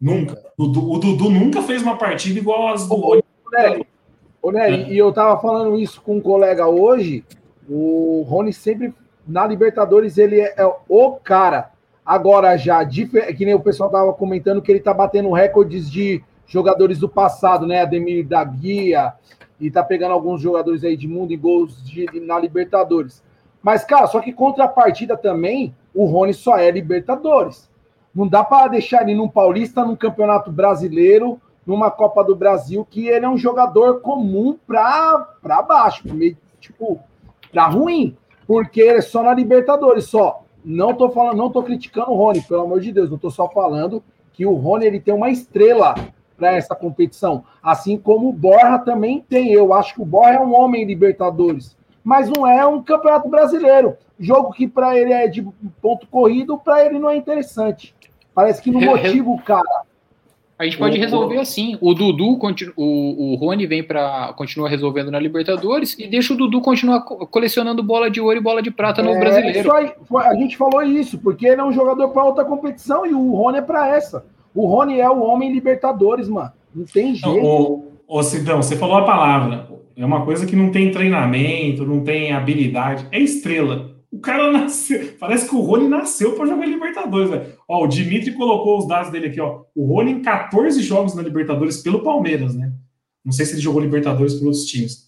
Nunca. O Dudu, o Dudu nunca fez uma partida igual as do Rony. Ô, Nery, e eu tava falando isso com um colega hoje. O Rony sempre, na Libertadores, ele é, é o cara. Agora já, que nem o pessoal tava comentando que ele tá batendo recordes de jogadores do passado, né? Ademir da Guia, e tá pegando alguns jogadores aí de mundo e gols de, na Libertadores. Mas, cara, só que contrapartida também, o Rony só é Libertadores. Não dá para deixar ele num Paulista, num Campeonato Brasileiro, numa Copa do Brasil, que ele é um jogador comum pra, pra baixo, meio, tipo, pra ruim, porque é só na Libertadores, só. Não tô falando, não tô criticando o Rony, pelo amor de Deus, não tô só falando que o Rony ele tem uma estrela para essa competição, assim como o Borja também tem. Eu acho que o Borja é um homem Libertadores, mas não é um Campeonato Brasileiro. Jogo que para ele é de ponto corrido, para ele não é interessante. Parece que não motiva o cara. A gente pode O- resolver assim. O Dudu, continu- o, o Rony vem para continua resolvendo na Libertadores e deixa o Dudu continuar co- colecionando bola de ouro e bola de prata no É, brasileiro. isso aí, a gente falou isso, porque ele é um jogador para outra competição e o Rony é para essa. O Rony é o homem Libertadores, mano. Não tem jeito. Ô, ô Sidão, você falou a palavra. É uma coisa que não tem treinamento, não tem habilidade. É estrela. O cara nasceu. Parece que o Rony nasceu para jogar Libertadores, velho. Ó, o Dimitri colocou os dados dele aqui, ó. O Rony em 14 jogos na Libertadores pelo Palmeiras, né? Não sei se ele jogou Libertadores por outros times.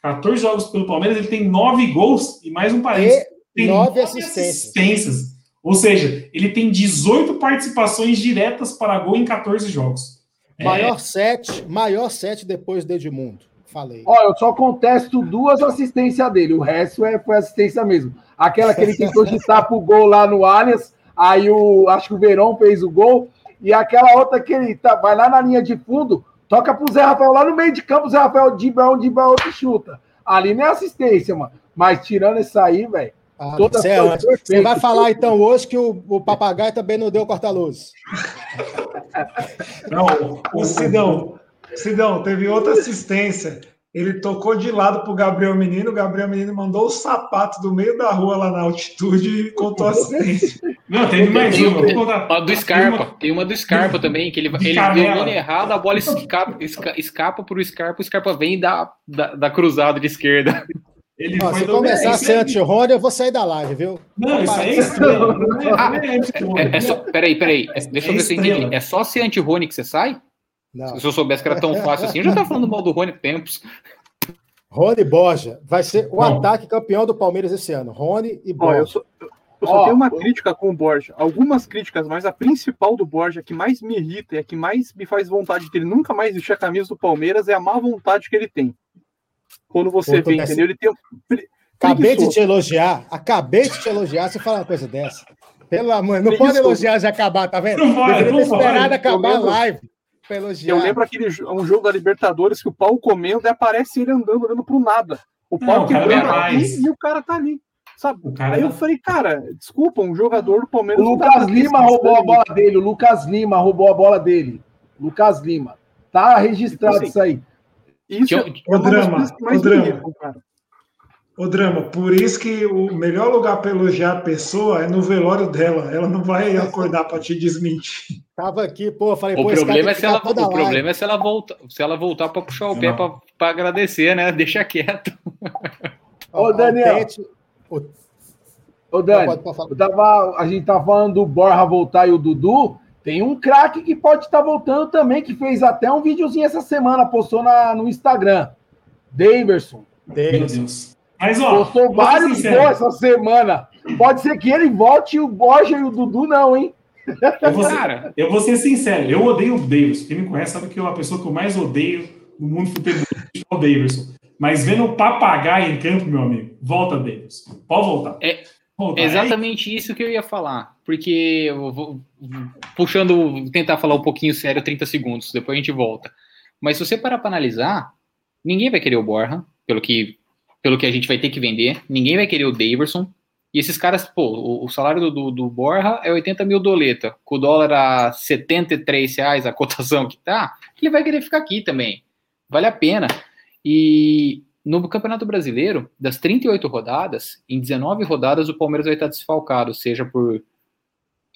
14 jogos pelo Palmeiras, ele tem 9 gols e mais um parênteses. Tem nove nove assistências. assistências. Ou seja, ele tem 18 participações diretas para gol em 14 jogos. É... Maior sete, maior sete depois do Edmundo. Falei. Olha, eu só contesto duas assistências dele. O resto é, foi assistência mesmo. Aquela que ele tentou chutar pro gol lá no Allianz, aí o, acho que o Verão fez o gol, e aquela outra que ele tá, vai lá na linha de fundo, toca pro Zé Rafael lá no meio de campo, o Zé Rafael de um de outro chuta. Ali não é assistência, mano. Mas tirando isso aí, velho. Ah, você, é você vai falar então hoje que o, o papagaio também não deu corta-luz. Não, o Sidão, Sidão, teve outra assistência. Ele tocou de lado pro Gabriel Menino, o Gabriel Menino mandou o sapato do meio da rua lá na altitude e contou a assistência. Não, teve mais Tem, uma. tem, uma do Scarpa. Tem uma do Scarpa também, que ele, De ele deu o nome errado, a bola escapa, esca- escapa pro Scarpa, o Scarpa vem e dá, dá, dá cruzado de esquerda. Ele Ó, se começar a ser anti-Rony, eu vou sair da live, viu? Não, isso aí é estranho. Não é- Ah, é. É, é só, peraí, peraí. É- deixa eu ver se eu estrela. entendi. É só ser anti-Rony que você sai? Não. Se eu soubesse que era tão fácil assim, eu já tava falando mal do Rony tempos. Rony Borja vai ser o Não. ataque campeão do Palmeiras esse ano. Rony e Ó, eu Borja. só, eu só Ó, tenho uma crítica com o Borja. Algumas críticas, mas a principal do Borja, a que mais me irrita e a que mais me faz vontade de ele nunca mais vestir a camisa do Palmeiras é a má vontade que ele tem. Quando você vê, entendeu? Ele tem Acabei de te elogiar. Acabei de te elogiar. Você fala uma coisa dessa. Pelo amor, não pode elogiar de acabar, tá vendo? Não pode, Deveria não ter esperado pode. acabar a live pra elogiar. Eu lembro aquele um jogo da Libertadores que o pau comendo e aparece ele andando, olhando pro nada. O pau Não, o quebrando vai aqui e o cara tá ali. Sabe? O cara Aí eu tá- falei, cara, desculpa, um jogador do O Palmeiras. não dá Lucas Lima roubou a bola dele. O Lucas Lima roubou a bola dele. Lucas Lima. Tá registrado Tipo assim, isso aí. Isso Tinha- é O drama, o drama. Ô, Drama, por isso que o melhor lugar para elogiar a pessoa é no velório dela. Ela não vai acordar para te desmentir. Tava aqui, pô, falei, O pô, problema, é se ela, o live. problema é se ela voltar, se ela voltar para puxar o pé para pra agradecer, né? *laughs* Deixa quieto. Ô, Daniel. o Ô, Dani, pode- pode tava, a gente tá falando do Borja voltar e o Dudu. Tem um craque que pode estar voltando também, que fez até um videozinho essa semana, postou na, no Instagram. Daverson. Meu Deus. Mas, ó, Postou vários gols essa semana. Pode ser que ele volte e o Borja e o Dudu não, hein? Eu vou ser- Cara, Eu vou ser sincero, eu odeio o Davis. Quem me conhece sabe que eu, a pessoa que eu mais odeio no mundo futebol é o Davidson. Mas vendo o papagaio em campo, meu amigo, volta, Davis. Pode voltar. É- Volta. é exatamente isso que eu ia falar. Porque eu vou puxando, vou tentar falar um pouquinho sério 30 segundos, depois a gente volta. Mas se você parar para analisar, ninguém vai querer o Borja, pelo que, pelo que a gente vai ter que vender, ninguém vai querer o Daverson. E esses caras, pô, o, o salário do, do, Borja é 80 mil doleta, com o dólar a 73 reais, a cotação que tá, ele vai querer ficar aqui também. Vale a pena. E no Campeonato Brasileiro, das 38 rodadas, em 19 rodadas o Palmeiras vai estar desfalcado, seja por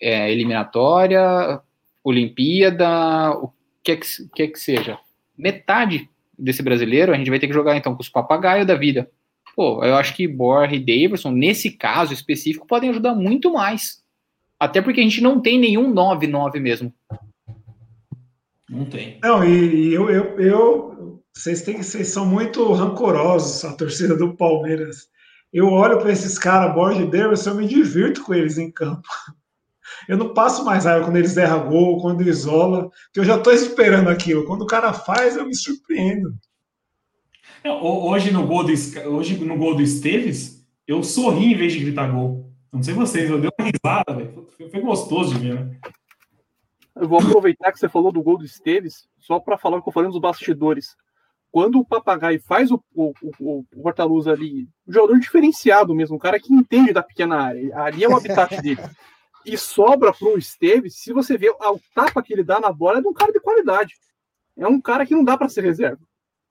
é, eliminatória, Olimpíada, o que é que, que é que seja. Metade desse brasileiro a gente vai ter que jogar então com os papagaios da vida. Pô, eu acho que Borja e Davidson, nesse caso específico, podem ajudar muito mais. Até porque a gente não tem nenhum 9-9 mesmo. Não tem. Não, e, e eu, eu, eu vocês, têm, vocês são muito rancorosos, a torcida do Palmeiras. Eu olho para esses caras, Borja e Davis, eu me divirto com eles em campo. Eu não passo mais raiva quando eles erram gol, quando isola, que eu já estou esperando aquilo. Quando o cara faz, eu me surpreendo. É, ho- Hoje no gol do, hoje no gol do Esteves, eu sorri em vez de gritar gol. Não sei vocês, eu dei uma risada, velho. Foi, gostoso de ver, né? Eu vou aproveitar que você falou do gol do Esteves, só para falar o que eu falei nos bastidores. Quando o papagaio faz o, o, o, o porta-luz ali, um jogador diferenciado mesmo, um cara que entende da pequena área, ali é o habitat *laughs* dele. E sobra pro Esteves, se você vê o tapa que ele dá na bola, é de um cara de qualidade. É um cara que não dá para ser reserva.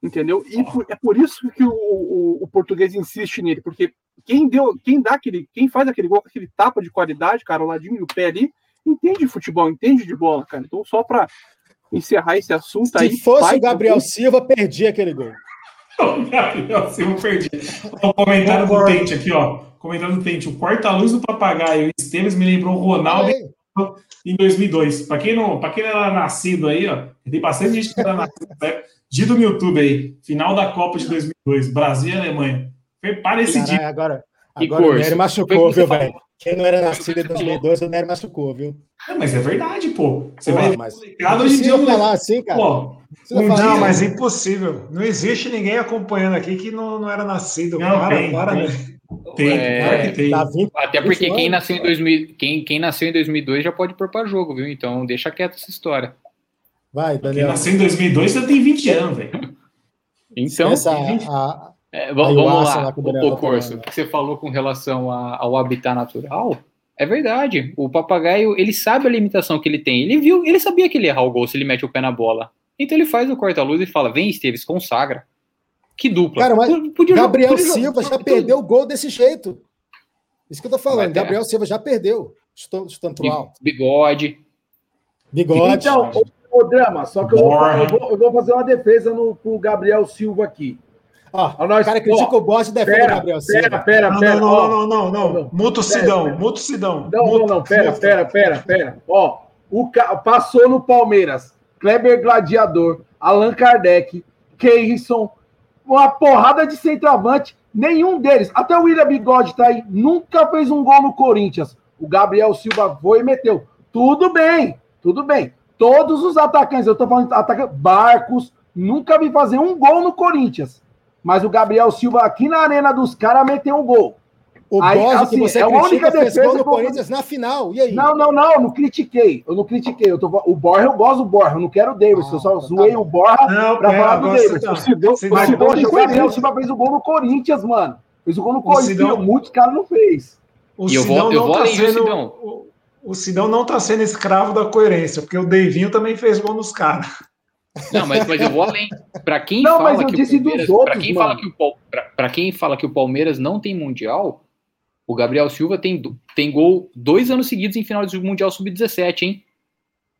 Entendeu? E por- é por isso que o, o, o português insiste nele, porque quem deu, quem dá aquele, quem faz aquele gol com aquele tapa de qualidade, cara, o ladinho do pé ali, entende de futebol, entende de bola, cara. Então, só para encerrar esse assunto aí. Se fosse vai o Gabriel Silva, perdia aquele gol. *laughs* O Gabriel Silva perdi. O comentário do. Tente aqui, ó. Comentário do Tente. O porta-luz do papagaio e Esteves me lembrou o Ronaldo Aí, em 2002. Para quem não, para quem não era nascido aí, ó, tem bastante gente que era nascido época. Dito no YouTube aí, final da Copa de 2002, Brasil e Alemanha. Foi parecido. caralho, agora, agora o? Nery machucou, viu, velho? Quem não era nascido em 2002, o Nery machucou, viu? É, mas é verdade, pô. Você Pô, vai. mas não hoje em dia. falar assim, cara. Pô, dia- Não, assim. mas é impossível. Não existe ninguém acompanhando aqui que não, não era nascido. Não, para, tem, para, tem. né? Tem, É, claro que tem. Tá 20, Até porque quem nasceu em 2000, quem, quem nasceu em 2002 já pode pôr pra jogo, viu? Então deixa quieto essa história. Vai, Quem Daniel. nasceu em 2002 já tem 20 anos, velho. Então, Essa, a, é, vamos lá, lá o o, Daniel tá Corso, falando. o que você falou com relação a- ao habitat natural, é verdade. O papagaio, ele sabe a limitação que ele tem. Ele viu, ele sabia que ele ia errar o gol se ele mete o pé na bola. Então ele faz o corta-luz e fala: vem, Esteves, consagra. Que dupla. Cara, mas Podia- Gabriel podia jogar- Silva já tudo. perdeu o gol desse jeito. Isso que eu tô falando. Ter. Gabriel Silva já perdeu. Estou pro alto. Bigode. Bigode. Então, ô, ô, Drama, só que eu vou, eu, vou, eu vou fazer uma defesa no, pro Gabriel Silva aqui. Ó, nós- o cara critica ó, o bote e defende o Pera, Gabriel pera, Silva. pera, Não, pera. não, ó. não, não, não, não. Muta o Sidão, muta o Sidão. Não, não, não, pera, pera, pera, pera. Ó, o ca... passou no Palmeiras. Kleber Gladiador, Allan Kardec, Keirson, uma porrada de centroavante, nenhum deles, até o William Bigode tá aí, nunca fez um gol no Corinthians. O Gabriel Silva foi e meteu. Tudo bem, tudo bem. Todos os atacantes, eu tô falando de atacante, Barcos, nunca vi fazer um gol no Corinthians. Mas o Gabriel Silva aqui na arena dos caras meteu um gol. O Aí, Borja assim, que você é a única critica fez defesa gol no vou Corinthians na final. E aí? Não, não, não, eu não critiquei. Eu não critiquei. Eu tô... O Borja, eu gosto do Borja. Eu não quero o Davis. Ah, eu só tá zoei o Borja Não, pra é, falar do Davis. Sidão. O Sidão, Sidão, o Sidão, o. Silva fez o gol no Corinthians, mano. Fez o gol no Corinthians. Sidão- Muitos caras não fez. O E eu Sidão vou- eu não vou tá além do sendo. Sidão. O, o Sidão não tá sendo escravo da coerência, porque o Deivinho também fez gol nos caras. Não, mas, mas eu vou além. Pra quem Não, fala mas eu que Palmeiras, outros, quem fala que o Pal- pra, pra quem fala que o Palmeiras não tem mundial, o Gabriel Silva tem tem gol dois anos seguidos em final de mundial sub-17, hein?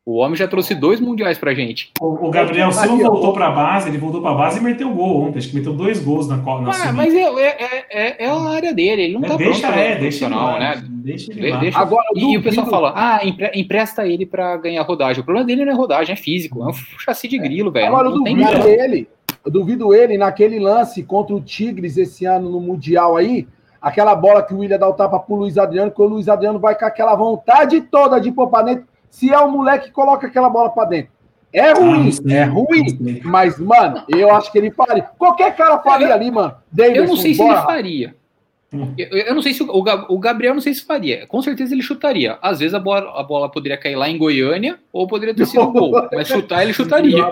O homem já trouxe dois mundiais pra gente. O, o Gabriel Silva voltou pra base, ele voltou pra base e meteu gol ontem. Acho que meteu dois gols na Copa. Ah, mas é, é, é, é a área dele, ele não tá deixa, pronto é, deixa ele lá, né? Deixa ele lá. deixa- Agora, E o pessoal duvido- fala, ah, empre- empresta ele pra ganhar rodagem. O problema dele não é rodagem, é físico. É um chassi de grilo, velho. Agora, eu duvido ele. Eu duvido ele naquele lance contra o Tigres esse ano no Mundial aí. Aquela bola que o William dá o tapa pro Luiz Adriano, que o Luiz Adriano vai com aquela vontade toda de pôr pra dentro. Se é o moleque que coloca aquela bola pra dentro. É Ah, ruim, não sei, é ruim. Mas, mano, eu acho que ele faria. Qualquer cara faria ali, mano. Davidson, Eu não sei se ele faria. Hum. Eu, eu não sei se o, o Gab- o Gabriel não sei se faria. Com certeza ele chutaria. Às vezes a bola, a bola poderia cair lá em Goiânia ou poderia ter sido gol. Mas chutar ele chutaria.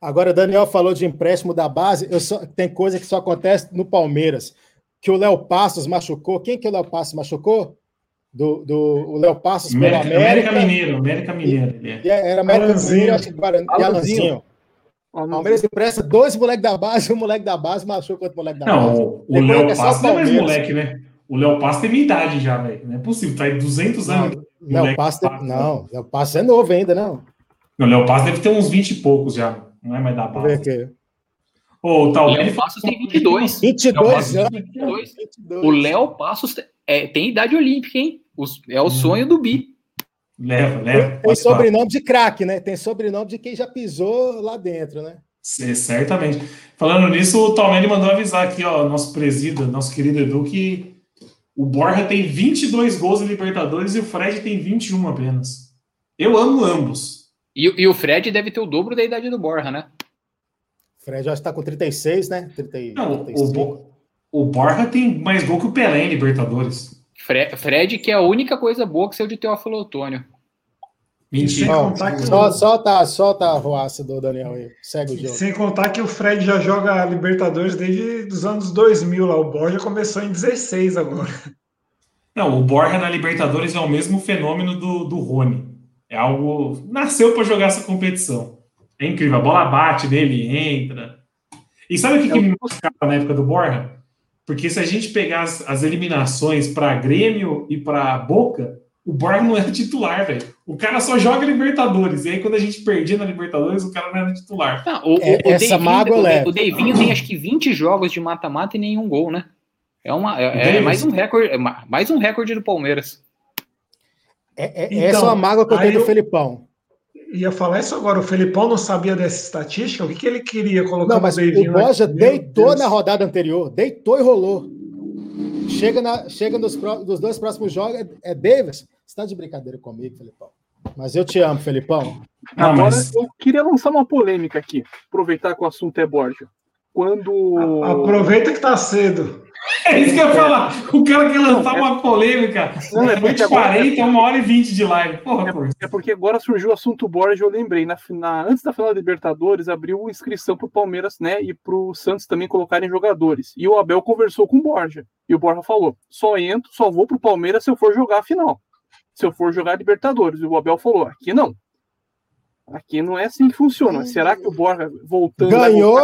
Agora, o Daniel falou de empréstimo da base. Eu só- tem coisa que só acontece no Palmeiras. Que o Léo Passos machucou. Quem que o Léo Passos machucou? Do, do, o Léo Passos pelo América, América. América Mineiro, América Mineiro. é. E era América Alanzinho. Mineiro, acho que Guarani, e Alanzinho. Alanzinho. Ó, O não- Palmeiras empresta dois moleques da base, um moleque da base machucou outro moleque da base. Não, o, Léo é só Passos não é mais moleque, né? O Léo Passos tem minha idade já, velho. Não é possível, tá aí 200 anos. Léo Passos, Passos. não, Léo Passos é novo ainda, não. Não, o Léo Passos deve ter uns 20 e poucos já. Não é mais da Deixa eu ver o. Léo Passos tem 22. 22 Passos anos. tem 22. 22. O Léo Passos é, tem idade olímpica, hein? Os- é o sonho do Bi. Leva, leva. Tem sobrenome de craque, né? Tem sobrenome de quem já pisou lá dentro, né? C- Certamente. Falando nisso, o Talmelli mandou avisar aqui, ó, nosso presida, nosso querido Edu, que o Borja tem 22 gols em Libertadores e o Fred tem 21 apenas. Eu amo ambos. E, e o Fred deve ter o dobro da idade do Borja, né? Fred já está com 36, né? 30, Não, o, 35. Bo- o Borja tem mais gol que o Pelé em Libertadores. Fre- Fred, que é a única coisa boa que saiu de Teófilo Otônio. Mentira. Contar que só, o- solta, solta a voaça do Daniel aí. Segue o jogo. Sem contar que o Fred já joga Libertadores desde os anos 2000 lá. O Borja começou em 16 agora. Não, o Borja na Libertadores é o mesmo fenômeno do, do Rony. É algo. Nasceu para jogar essa competição. É incrível. A bola bate nele, entra. E sabe o que, que me machucava na época do Borja? Porque se a gente pegar as, as eliminações para Grêmio e para Boca, o Borja não era titular, velho. O cara só joga Libertadores. E aí, quando a gente perdia na Libertadores, o cara não era titular. Ah, o, É, o essa mágoa o, leva. o Deivinho tem acho que 20 jogos de mata-mata e nenhum gol, né? É, uma, é, é mais um recorde, é ma- mais um recorde do Palmeiras. É, é- Então, essa é uma mágoa que eu tenho do eu- Felipão. Ia falar isso agora. O Felipão não sabia dessa estatística? O que, que ele queria colocar Não, mas o Borja deitou na rodada anterior. Deitou e rolou. chega, na, chega nos, nos dois próximos jogos, é, é Davis. Você está de brincadeira comigo, Felipão. Mas eu te amo, Felipão. Agora, mas... eu queria lançar uma polêmica aqui, aproveitar que o assunto é Borja. Quando. Aproveita que tá cedo. É isso que eu ia falar. O cara quer lançar é uma polêmica. Não, é porque 40, uma hora e 20 de live. Porra, é, é, porque agora surgiu o assunto Borja, eu lembrei. Na, na, antes da final da Libertadores, abriu inscrição pro Palmeiras, né? E pro Santos também colocarem jogadores. E o Abel conversou com o Borja. E o Borja falou: só entro, só vou pro Palmeiras se eu for jogar a final. Se eu for jogar a Libertadores. E o Abel falou: aqui não. Aqui não é assim que funciona. Será que o Borja voltando. Ganhou.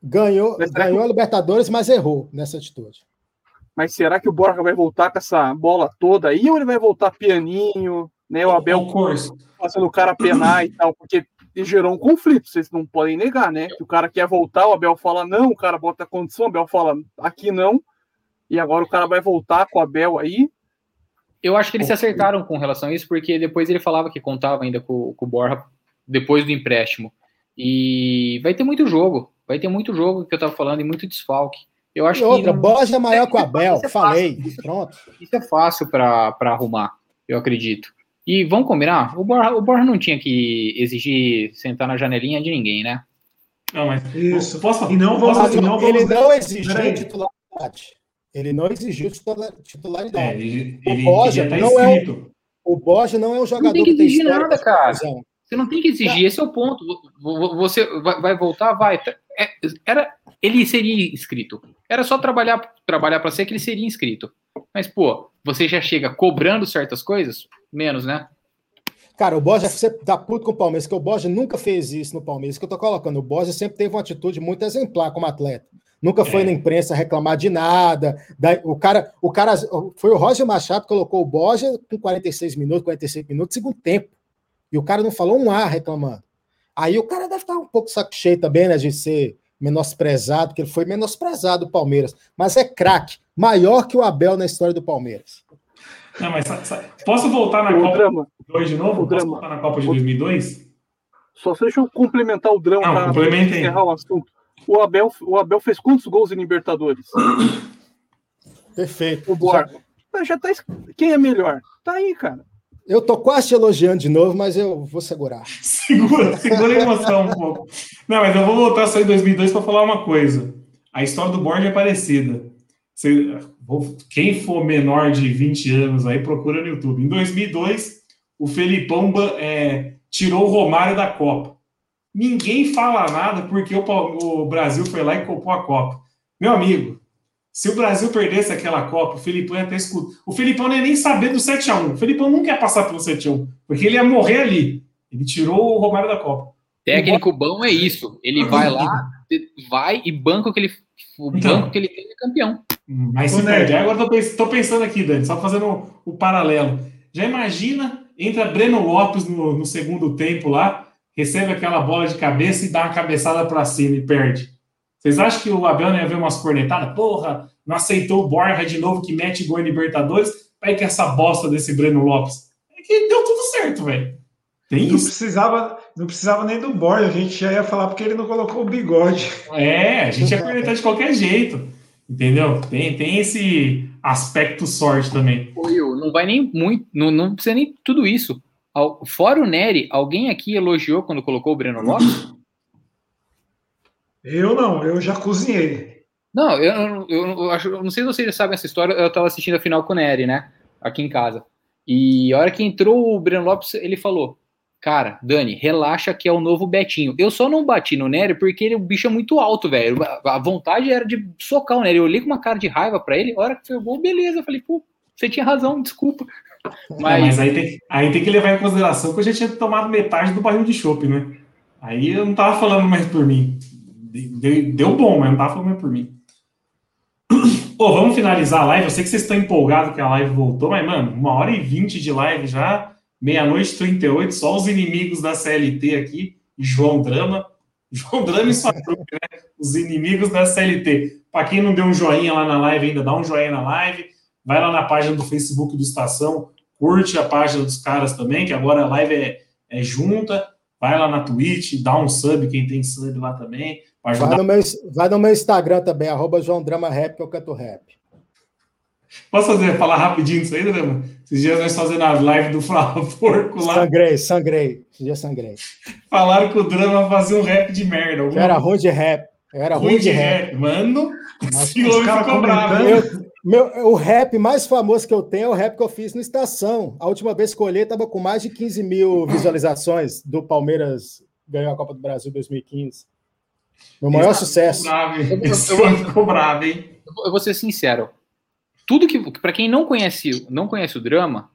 Ganhou, ganhou a Libertadores, mas errou nessa atitude. Mas será que o Borja vai voltar com essa bola toda aí ou ele vai voltar pianinho, né? O Abel fazendo o cara penar e tal, porque gerou um conflito, vocês não podem negar, né? Que o cara quer voltar, o Abel fala não, o cara bota a condição, o Abel fala aqui não, e agora o cara vai voltar com o Abel aí. Eu acho que eles se acertaram com relação a isso, porque depois ele falava que contava ainda com, com o Borja depois do empréstimo. E vai ter muito jogo. Vai ter muito jogo que eu tava falando e muito desfalque. Eu acho e outra, que. Borja é maior *laughs* que o Abel, é falei. Pronto. Isso é fácil para arrumar, eu acredito. E vamos combinar? O Borja, o Borja não tinha que exigir sentar na janelinha de ninguém, né? Não, mas. Isso. Posso, e não vamos, e não ele não exigiu titularidade. Ele não exigiu titularidade. É, ele, o Borja tá não é. O Borja não é um jogador não tem que exigir que tem nada, cara. Você não tem que exigir, esse é o ponto. Você vai voltar, vai. É, era, ele seria inscrito. Era só trabalhar trabalhar para ser que ele seria inscrito. Mas, pô, você já chega cobrando certas coisas? Menos, né? Cara, o Borja, você tá puto com o Palmeiras, que o Borja nunca fez isso no Palmeiras, que eu tô colocando. O Borja sempre teve uma atitude muito exemplar como atleta. Nunca foi é. na imprensa reclamar de nada. o cara, o cara foi o Roger Machado que colocou o Borja com 46 minutos, 45 minutos, segundo tempo. E o cara não falou um A reclamando. Aí o cara deve estar um pouco saco cheio também, né, de ser menosprezado, porque ele foi menosprezado o Palmeiras. Mas é craque, maior que o Abel na história do Palmeiras. Não, mas posso voltar na o Copa drama. 2 de novo? O posso drama. voltar na Copa de 2002? Só deixa eu complementar o drama para encerrar o assunto. O Abel, o Abel fez quantos gols em Libertadores? Perfeito. O Borja. Já... já tá. Quem é melhor? Tá aí, cara. Eu tô quase elogiando de novo, mas eu vou segurar. Segura, segura a emoção um pouco. Não, mas eu vou voltar só em 2002 para falar uma coisa. A história do Borja é parecida. quem for menor de 20 anos aí, procura no YouTube. Em 2002, o Felipão é, tirou o Romário da Copa. Ninguém fala nada porque o, o Brasil foi lá e copou a Copa. Meu amigo, se o Brasil perdesse aquela Copa, o Felipão ia ter escudo. O Felipão não ia nem saber do 7x1. O Felipão não quer passar pelo 7x1, porque ele ia morrer ali. Ele tirou o Romário da Copa. Técnico bom é isso. Ele vai lá, vai e banco que ele, o então, banco que ele tem é campeão. Mas se perde. Agora estou pensando aqui, Dani, só fazendo o, o, paralelo. Já imagina, entra Breno Lopes no, no segundo tempo lá, recebe aquela bola de cabeça e dá uma cabeçada para cima e perde. Vocês acham que o Abel não ia ver umas cornetadas? Porra, não aceitou o Borja de novo que mete gol em Libertadores? Vai que essa bosta desse Breno Lopes. É que deu tudo certo, velho. Tem não isso. Precisava, não precisava nem do Borja, a gente já ia falar porque ele não colocou o bigode. É, a gente ia cornetar de qualquer jeito. Entendeu? Tem, tem esse aspecto sorte também. Will, não vai nem muito, não, não precisa nem tudo isso. Fora o Nery, alguém aqui elogiou quando colocou o Breno Lopes? Eu não, eu já cozinhei. Não, eu, eu, eu, acho, eu não sei se vocês já sabem essa história, eu estava assistindo a final com o Nery, né? Aqui em casa. E a hora que entrou o Breno Lopes, ele falou: Cara, Dani, relaxa que é o novo Betinho. Eu só não bati no Nery porque ele, o bicho é muito alto, velho. A vontade era de socar o Nery. Eu olhei com uma cara de raiva para ele. A hora que foi o gol, beleza. Eu falei, pô, você tinha razão, desculpa. *laughs* Mas, não, mas aí, tem, aí tem que levar em consideração que eu já tinha tomado metade do barril de chopp, né? Aí eu não tava falando mais por mim. Deu, deu bom, mas não tava falando por mim. Pô, vamos finalizar a live. Eu sei que vocês estão empolgados que a live voltou, mas, mano, uma hora e vinte de live já, meia-noite e 38, só os inimigos da CLT aqui, João Drama. *laughs* João Drama e sua trupe, né? Os inimigos da CLT. Para quem não deu um joinha lá na live ainda, dá um joinha na live. Vai lá na página do Facebook do Estação, curte a página dos caras também, que agora a live é, é junta. Vai lá na Twitch, dá um sub, quem tem sub lá também. Vai no, meu, vai no meu Instagram também, arroba João Drama Rap, que eu canto rap. Posso fazer, falar rapidinho disso aí, Drama? Esses dias nós fazendo a live do Flávio Porco lá. Sangrei, sangrei. Esse dia sangrei. Falaram que o Drama fazia um rap de merda. Eu era ruim de rap. Eu era ruim, ruim de rap. rap. Mano, Mas esse homem ficou bravo. Eu, meu, o rap mais famoso que eu tenho é o rap que eu fiz no Estação. A última vez que eu olhei, estava com mais de 15 mil visualizações do Palmeiras ganhou a Copa do Brasil 2015. Meu maior sucesso. Ficou bravo, hein? Eu vou ser sincero. Tudo que, para quem não conhece, não conhece o drama,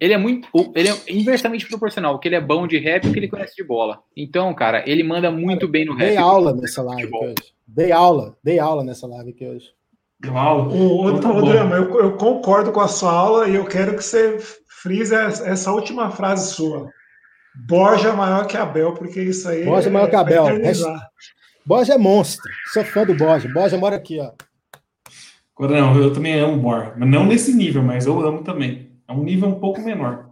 ele é muito, ele é inversamente proporcional, que ele é bom de rap e que ele conhece de bola. Então, cara, ele manda muito bem no rap. Dei aula nessa live hoje. Dei aula, dei aula nessa live aqui hoje. Deu aula. O, o, o Drama, eu, eu, concordo com a sua aula e eu quero que você frise essa última frase sua. Borja é maior que Abel, porque isso aí. Borja é maior que Abel. Borja é monstro. Sou fã do Borja. Borja mora aqui, ó. Não, eu também amo Borja. Não nesse nível, mas eu amo também. É um nível um pouco menor.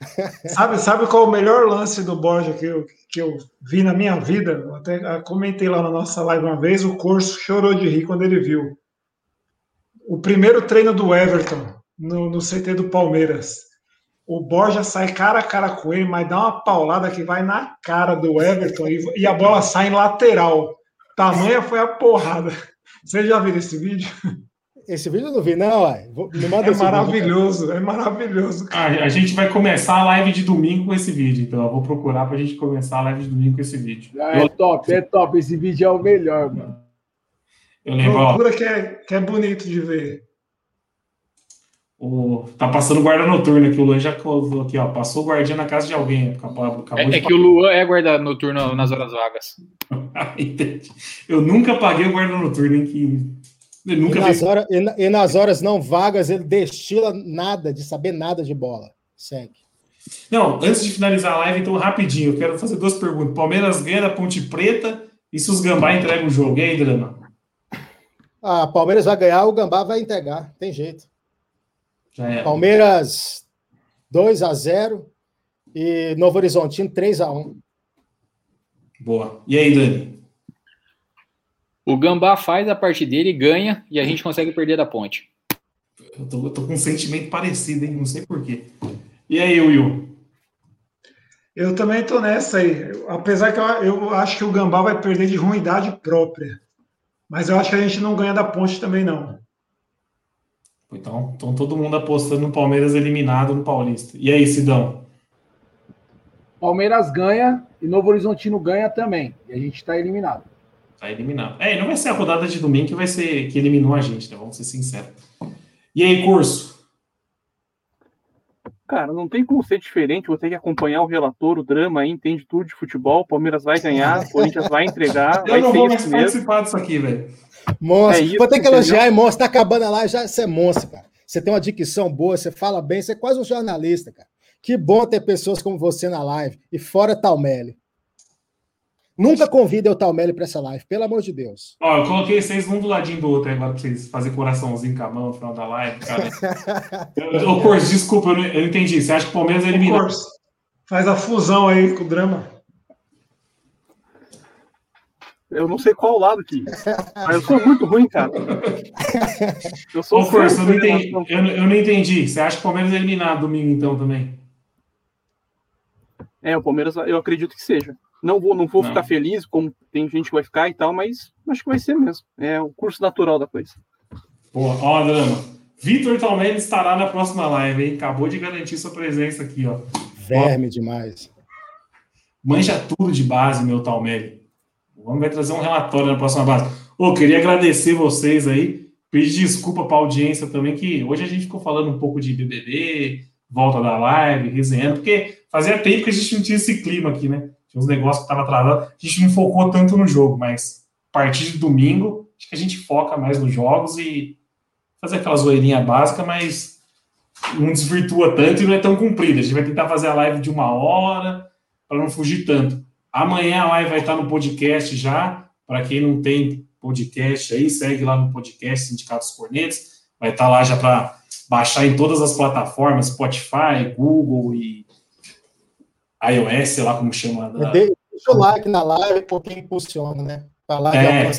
*laughs* sabe, sabe qual é o melhor lance do Borja que eu, que eu vi na minha vida? Eu até comentei lá na nossa live uma vez, o Corso chorou de rir quando ele viu o primeiro treino do Everton no, no CT do Palmeiras. O Borja sai cara a cara com ele, mas dá uma paulada que vai na cara do Everton e, e a bola sai em lateral. Tamanha foi a porrada. Você já viu esse vídeo? Esse vídeo eu não vi, não, ué. é maravilhoso, vídeo. é maravilhoso. A, a, gente vai começar a live de domingo com esse vídeo, então eu vou procurar pra gente começar a live de domingo com esse vídeo. É top, é top. Esse vídeo é o melhor, mano. Eu lembro. Procura que é, que é bonito de ver. O, tá passando guarda noturno aqui, o Luan já colocou aqui, ó. Passou guardinha na casa de alguém. Acabou, acabou é, é que o Luan é guarda noturno nas horas vagas. *laughs* Eu nunca paguei o guarda noturno, em que. Ele nunca e, nas hora, e, e, nas horas não vagas, ele destila nada de saber nada de bola. Segue. Não, antes de finalizar a live, então, rapidinho, eu quero fazer duas perguntas. Palmeiras ganha da Ponte Preta e se os Gambá entregam o jogo? E aí, Drama? Ah, Palmeiras vai ganhar, o Gambá vai entregar. Tem jeito. É. Palmeiras 2 a 0 e Novo Horizontino 3 a 1. Boa. E aí, Dani? O Gambá faz a parte dele, ganha e a gente consegue perder da ponte. Eu tô, eu tô com um sentimento parecido, hein? Não sei porquê. E aí, Will? Eu também tô nessa aí. Apesar que eu, eu acho que o Gambá vai perder de ruindade própria. Mas eu acho que a gente não ganha da ponte também, não. Então, então todo mundo apostando no Palmeiras eliminado no Paulista. E aí, Sidão? Palmeiras ganha e Novo Horizontino ganha também. E a gente está eliminado. Está eliminado. É, não vai ser a rodada de domingo que vai ser que eliminou a gente, né? Vamos ser sinceros. E aí, curso? Cara, não tem como ser diferente. Vou ter que acompanhar o relator, o drama aí, entende tudo de futebol. Palmeiras vai ganhar, *laughs* Corinthians vai entregar. Eu vai não vou mais participar disso aqui, velho. Monstro. É isso, vou ter que elogiar e monstro. Tá acabando lá, já você é monstro, cara. Você tem uma dicção boa, você fala bem, você é quase um jornalista, cara. Que bom ter pessoas como você na live. E fora Talmelli. Nunca convide o Talmelli para essa live, pelo amor de Deus. Ó, eu coloquei vocês um do ladinho do outro agora para vocês fazerem coraçãozinho com a mão no final da live, cara. *laughs* Ô, Corso, desculpa, eu não, eu não, entendi. Você acha que o Palmeiras é eliminado? Faz a fusão aí com o drama. Eu não sei qual lado aqui. Mas eu sou muito ruim, cara. *laughs* Eu sou Ô, Corso, eu, não entendi, eu, eu não entendi. Você acha que o Palmeiras é eliminado domingo, então, também? É, o Palmeiras, eu acredito que seja. Não vou, não vou não. ficar feliz, como tem gente que vai ficar e tal, mas acho que vai ser mesmo. É o curso natural da coisa. Pô, ó, Drama. Vitor Talmelli estará na próxima live, hein? Acabou de garantir sua presença aqui, ó. Verme ó, demais. Manja tudo de base, meu Talmelli. Vamos vai trazer um relatório na próxima base. Ô, queria agradecer vocês aí. Pedir desculpa para a audiência também, que hoje a gente ficou falando um pouco de BBB, volta da live, resenhando, porque fazia tempo que a gente não tinha esse clima aqui, né? Tinha uns negócios que estavam atrasados. A gente não focou tanto no jogo, mas a partir de domingo, acho que a gente foca mais nos jogos e fazer aquela zoeirinha básica, mas não desvirtua tanto e não é tão comprida. A gente vai tentar fazer a live de uma hora para não fugir tanto. Amanhã a live vai estar no podcast já. Para quem não tem podcast aí, segue lá no podcast Sindicatos Cornetes. Vai estar lá já para baixar em todas as plataformas, Spotify, Google e iOS, sei lá como chama. Da... Deixa o like na live porque impulsiona, né? Para lá é.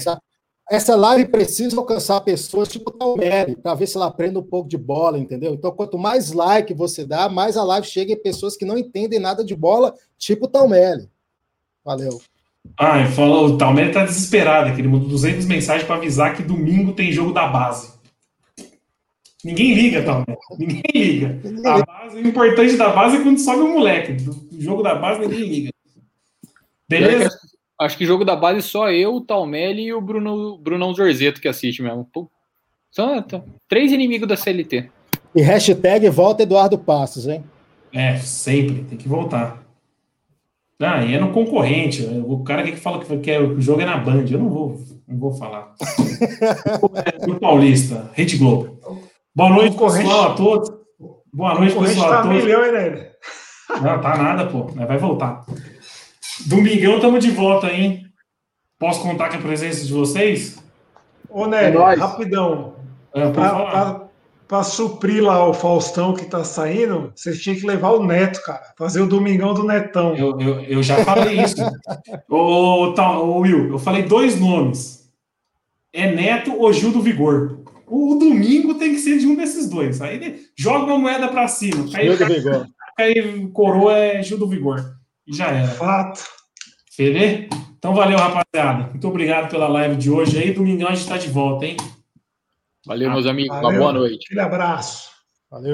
essa live precisa alcançar pessoas tipo o Talmere, para ver se ela aprende um pouco de bola, entendeu? Então, quanto mais like você dá, mais a live chega em pessoas que não entendem nada de bola, tipo o Talmere. Valeu. Ah, falou, o Talmere tá desesperado, que ele mandou 200 mensagens para avisar que domingo tem jogo da base. Ninguém liga, Talmere. Ninguém liga. A base, o importante da base é quando sobe o moleque. O jogo da base ninguém liga. Beleza? Acho que jogo da base só eu, o Talmelli e o Bruno, Brunão Zorzeto que assiste mesmo. Pô, são tá, três inimigos da CLT. E hashtag volta Eduardo Passos, hein? É, sempre, tem que voltar. Ah, e é no concorrente. O cara que fala que, quer, o jogo é na Band. Eu não vou, não vou falar. *laughs* no Paulista, Rede Globo. Boa noite, pessoal, a todos. Boa noite, pessoal, tá a todos. milhão, hein, Nélio? Não, tá nada, pô. Vai voltar. Domingão estamos de volta, hein? Posso contar com a presença de vocês? Ô, Nélio, É rapidão. É. Para suprir lá o Faustão que tá saindo, vocês tinham que levar o Neto, cara. Fazer o Domingão do Netão. Eu, eu, eu já falei isso. ô, tá, ô, Will, eu falei dois nomes. É Neto ou Gil do Vigor. O, o domingo tem que ser de um desses dois. Aí joga uma moeda pra cima. Cai, Gil do Vigor. cai coroa é Gil do Vigor. E já era. Fato. Beleza? Então valeu, rapaziada. Muito obrigado pela live de hoje aí. Domingão a gente tá de volta, hein? Valeu, meus amigos. Uma Valeu. boa noite. Aquele abraço.